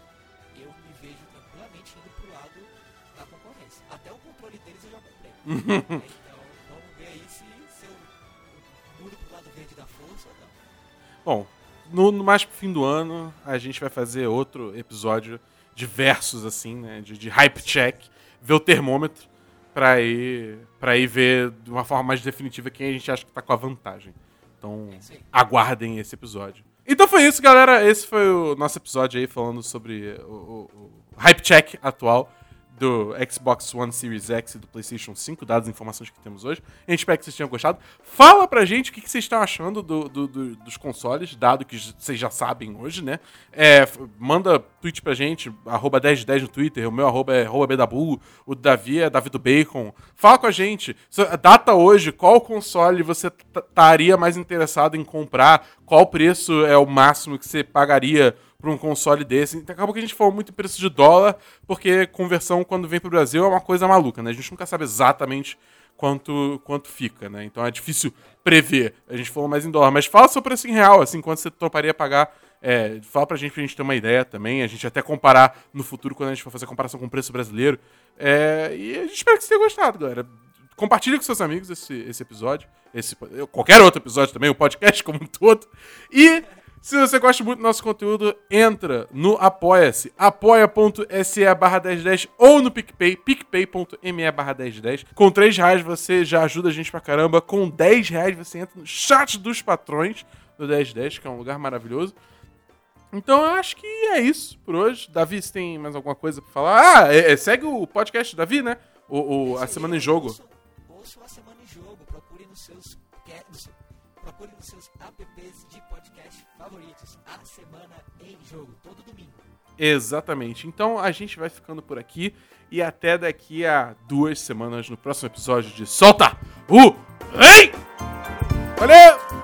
eu me vejo tranquilamente indo pro lado da concorrência. Até o controle deles eu já comprei. então, vamos ver aí se, se eu mudo pro lado verde da força ou não. Bom, no, no mais pro fim do ano, a gente vai fazer outro episódio diversos, assim, né? De, de hype check, ver o termômetro pra ir, pra ir ver de uma forma mais definitiva quem a gente acha que tá com a vantagem. Então, É aguardem esse episódio. Então foi isso, galera. Esse foi o nosso episódio aí falando sobre o, o- o hype check atual do Xbox One Series X e do PlayStation 5, dadas as informações que temos hoje. A gente espera que vocês tenham gostado. Fala pra gente o que que vocês estão achando do- do- do- dos consoles, dado que vocês já sabem hoje, né? É, manda tweet pra gente, arroba 1010 no Twitter, o meu arroba é arroba o Davi é Davi do Bacon. Fala com a gente. Data hoje, qual console você estaria mais interessado em comprar? Qual preço é o máximo que você pagaria para um console desse? Então, Acabou que a gente falou muito em preço de dólar, porque conversão quando vem pro Brasil é uma coisa maluca, né? A gente nunca sabe exatamente quanto, quanto fica, né? Então é difícil prever. A gente falou mais em dólar. Mas fala seu preço em real, assim, quanto você toparia pagar. É, fala pra gente pra gente ter uma ideia também. A gente até comparar no futuro, quando a gente for fazer a comparação com o preço brasileiro. É, e a gente espera que você tenha gostado, galera. Compartilhe com seus amigos esse, esse episódio. Esse, qualquer outro episódio também, o podcast como um todo. E se você gosta muito do nosso conteúdo, entra no Apoia-se, apoia.se barra 1010 ou no PicPay, picpay.me barra 1010. Com 3 reais você já ajuda a gente pra caramba. Com 10 reais você entra no chat dos patrões do 1010, que é um lugar maravilhoso. Então eu acho que é isso por hoje. Davi, você tem mais alguma coisa pra falar? Ah, é- é, segue o podcast Davi, né? O, o- a Semana em Jogo. Ouça, a Semana em Jogo. Procure nos seus, que- nos- procure nos seus apps favoritos. A Semana em Jogo, todo domingo. Exatamente. Então a gente vai ficando por aqui e até daqui a duas semanas no próximo episódio de Solta o Rei! Valeu!